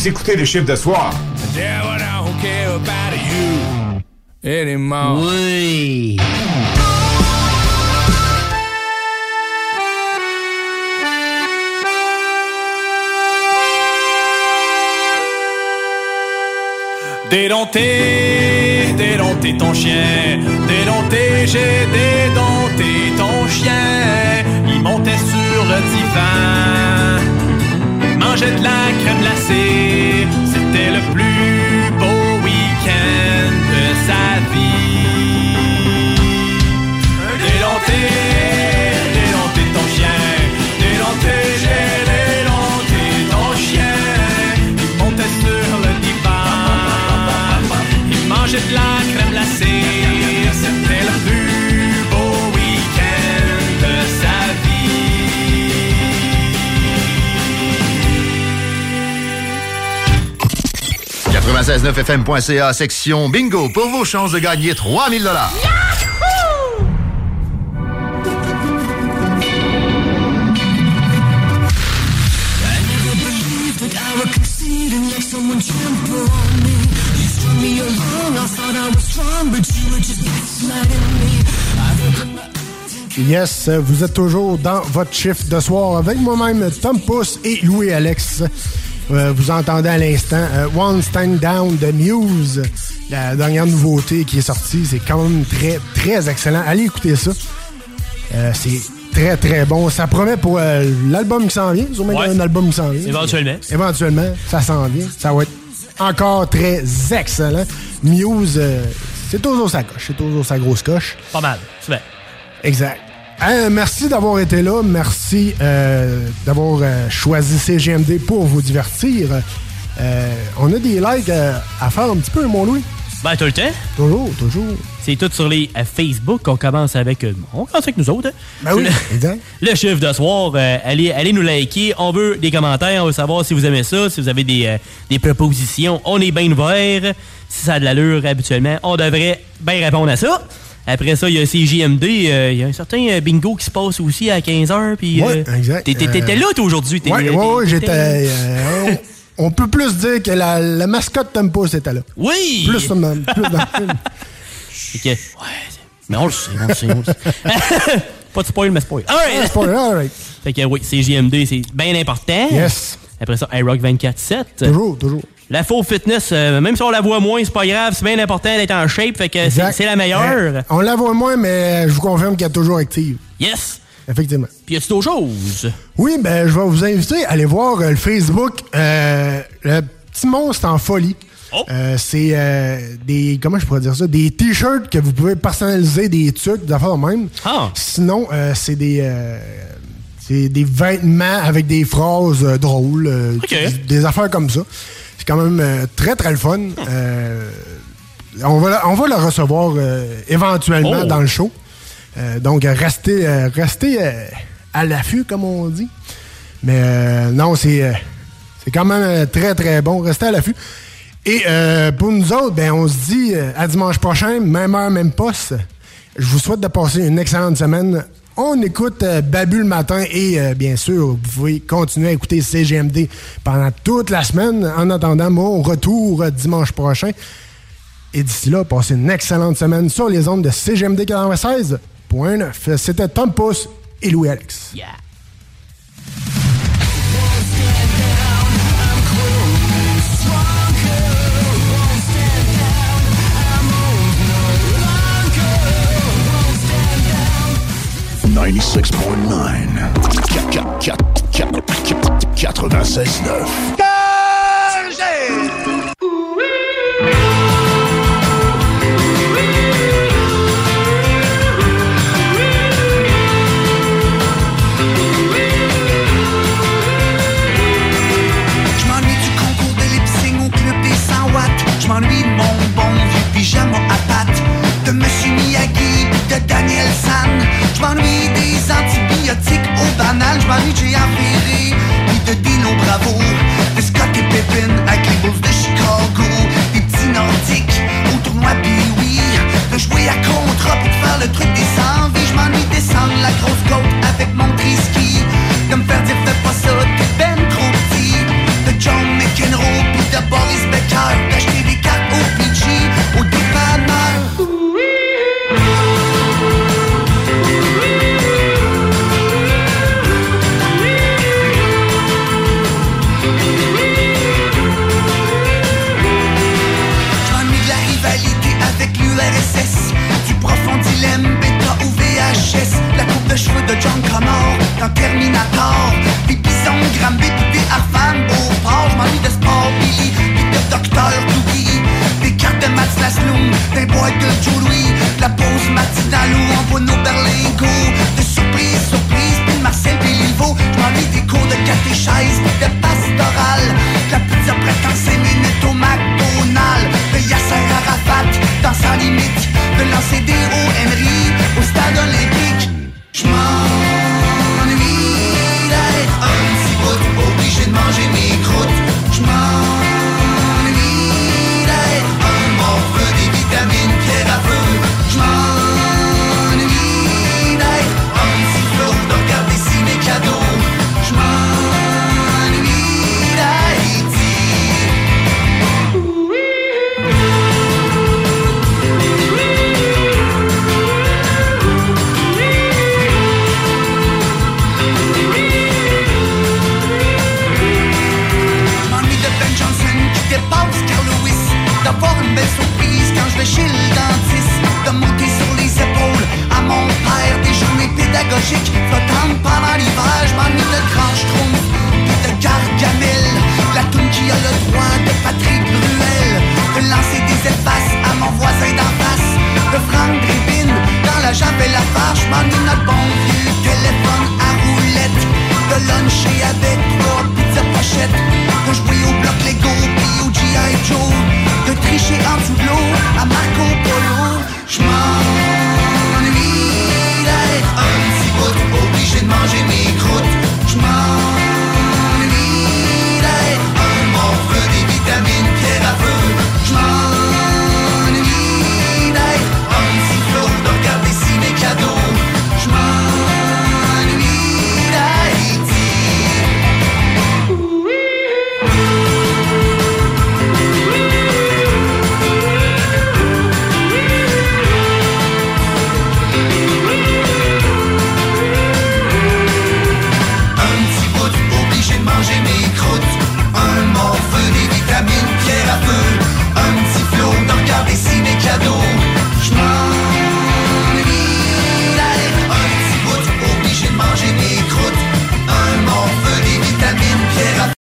Vous écoutez le chiffre de soir. Yeah, but I don't care about you anymore. Oui. Dédompté, dédompté ton chien, 969fm.ca, section bingo, pour vos chances de gagner 3000 dollars. Yes, vous êtes toujours dans votre chiffre de soir avec moi-même, Tom Pousse et Louis-Alex. Euh, vous entendez à l'instant euh, One Stand Down de Muse, la dernière nouveauté qui est sortie. C'est quand même très, très excellent. Allez écouter ça. Euh, c'est très, très bon. Ça promet pour l'album qui s'en vient. Sûrement Ouais. un album qui s'en vient. Éventuellement. Éventuellement, ça s'en vient. Ça va être encore très excellent. Muse, c'est toujours sa coche. C'est toujours sa grosse coche. Pas mal. C'est bien. Exact. Merci d'avoir été là. Merci euh, d'avoir euh, choisi CGMD pour vous divertir. Euh, on a des likes euh, à faire un petit peu, mon Louis. Ben, t'as le temps? Toujours, toujours. C'est tout sur les Facebook. On commence avec. on commence avec nous autres. hein. Ben oui, le, le chiffre de soir. allez, allez nous liker. On veut des commentaires. On veut savoir si vous aimez ça, si vous avez des, euh, des propositions. On est bien ouvert. Si ça a de l'allure, habituellement, on devrait bien répondre à ça. Après ça, il y a CJMD. euh, Il y a un certain euh, bingo qui se passe aussi à 15h. Puis, Ouais, euh, exact. T'étais là, toi, aujourd'hui. Ouais, t'étais- j'étais. on, peut plus dire que la, la mascotte Tempus était là. Oui! Plus, dans- plus dans le film. Ouais, c'est- mais on le sait, on le sait, on le sait. Pas de spoil, mais spoil. Alright! Ah, spoiler, alright. Fait que oui, CJMD, c'est bien important. Yes. Après ça, iRock 24-7. Toujours, toujours. La faux fitness, euh, même si on la voit moins, c'est pas grave, c'est bien important d'être en shape, fait que c'est la meilleure. Euh, on la voit moins, mais je vous confirme qu'elle est toujours active. Yes! Effectivement. Puis y a-tu d'autres choses? Oui, ben je vais vous inviter à aller voir euh, le Facebook Le Petit Monstre en folie. Oh. Euh, c'est euh, des comment je pourrais dire ça? Des t-shirts que vous pouvez personnaliser des trucs des affaires de même Ah. sinon euh, c'est des c'est des vêtements avec des phrases drôles des affaires comme ça c'est quand même euh, très très le fun Euh, on va on va le recevoir euh, éventuellement Oh. dans le show donc restez restez à l'affût comme on dit mais non c'est c'est quand même très, très bon. Restez à l'affût. Et pour nous autres, ben, on se dit à dimanche prochain, même heure, même poste. Je vous souhaite de passer une excellente semaine. On écoute euh, Babu le matin et euh, bien sûr, vous pouvez continuer à écouter CGMD pendant toute la semaine en attendant mon retour euh, dimanche prochain. Et d'ici là, passez une excellente semaine sur les ondes de CGMD 96.9. C'était Tom Pousse et Louis-Alex. Yeah. Ninety-six point nine. 96.9.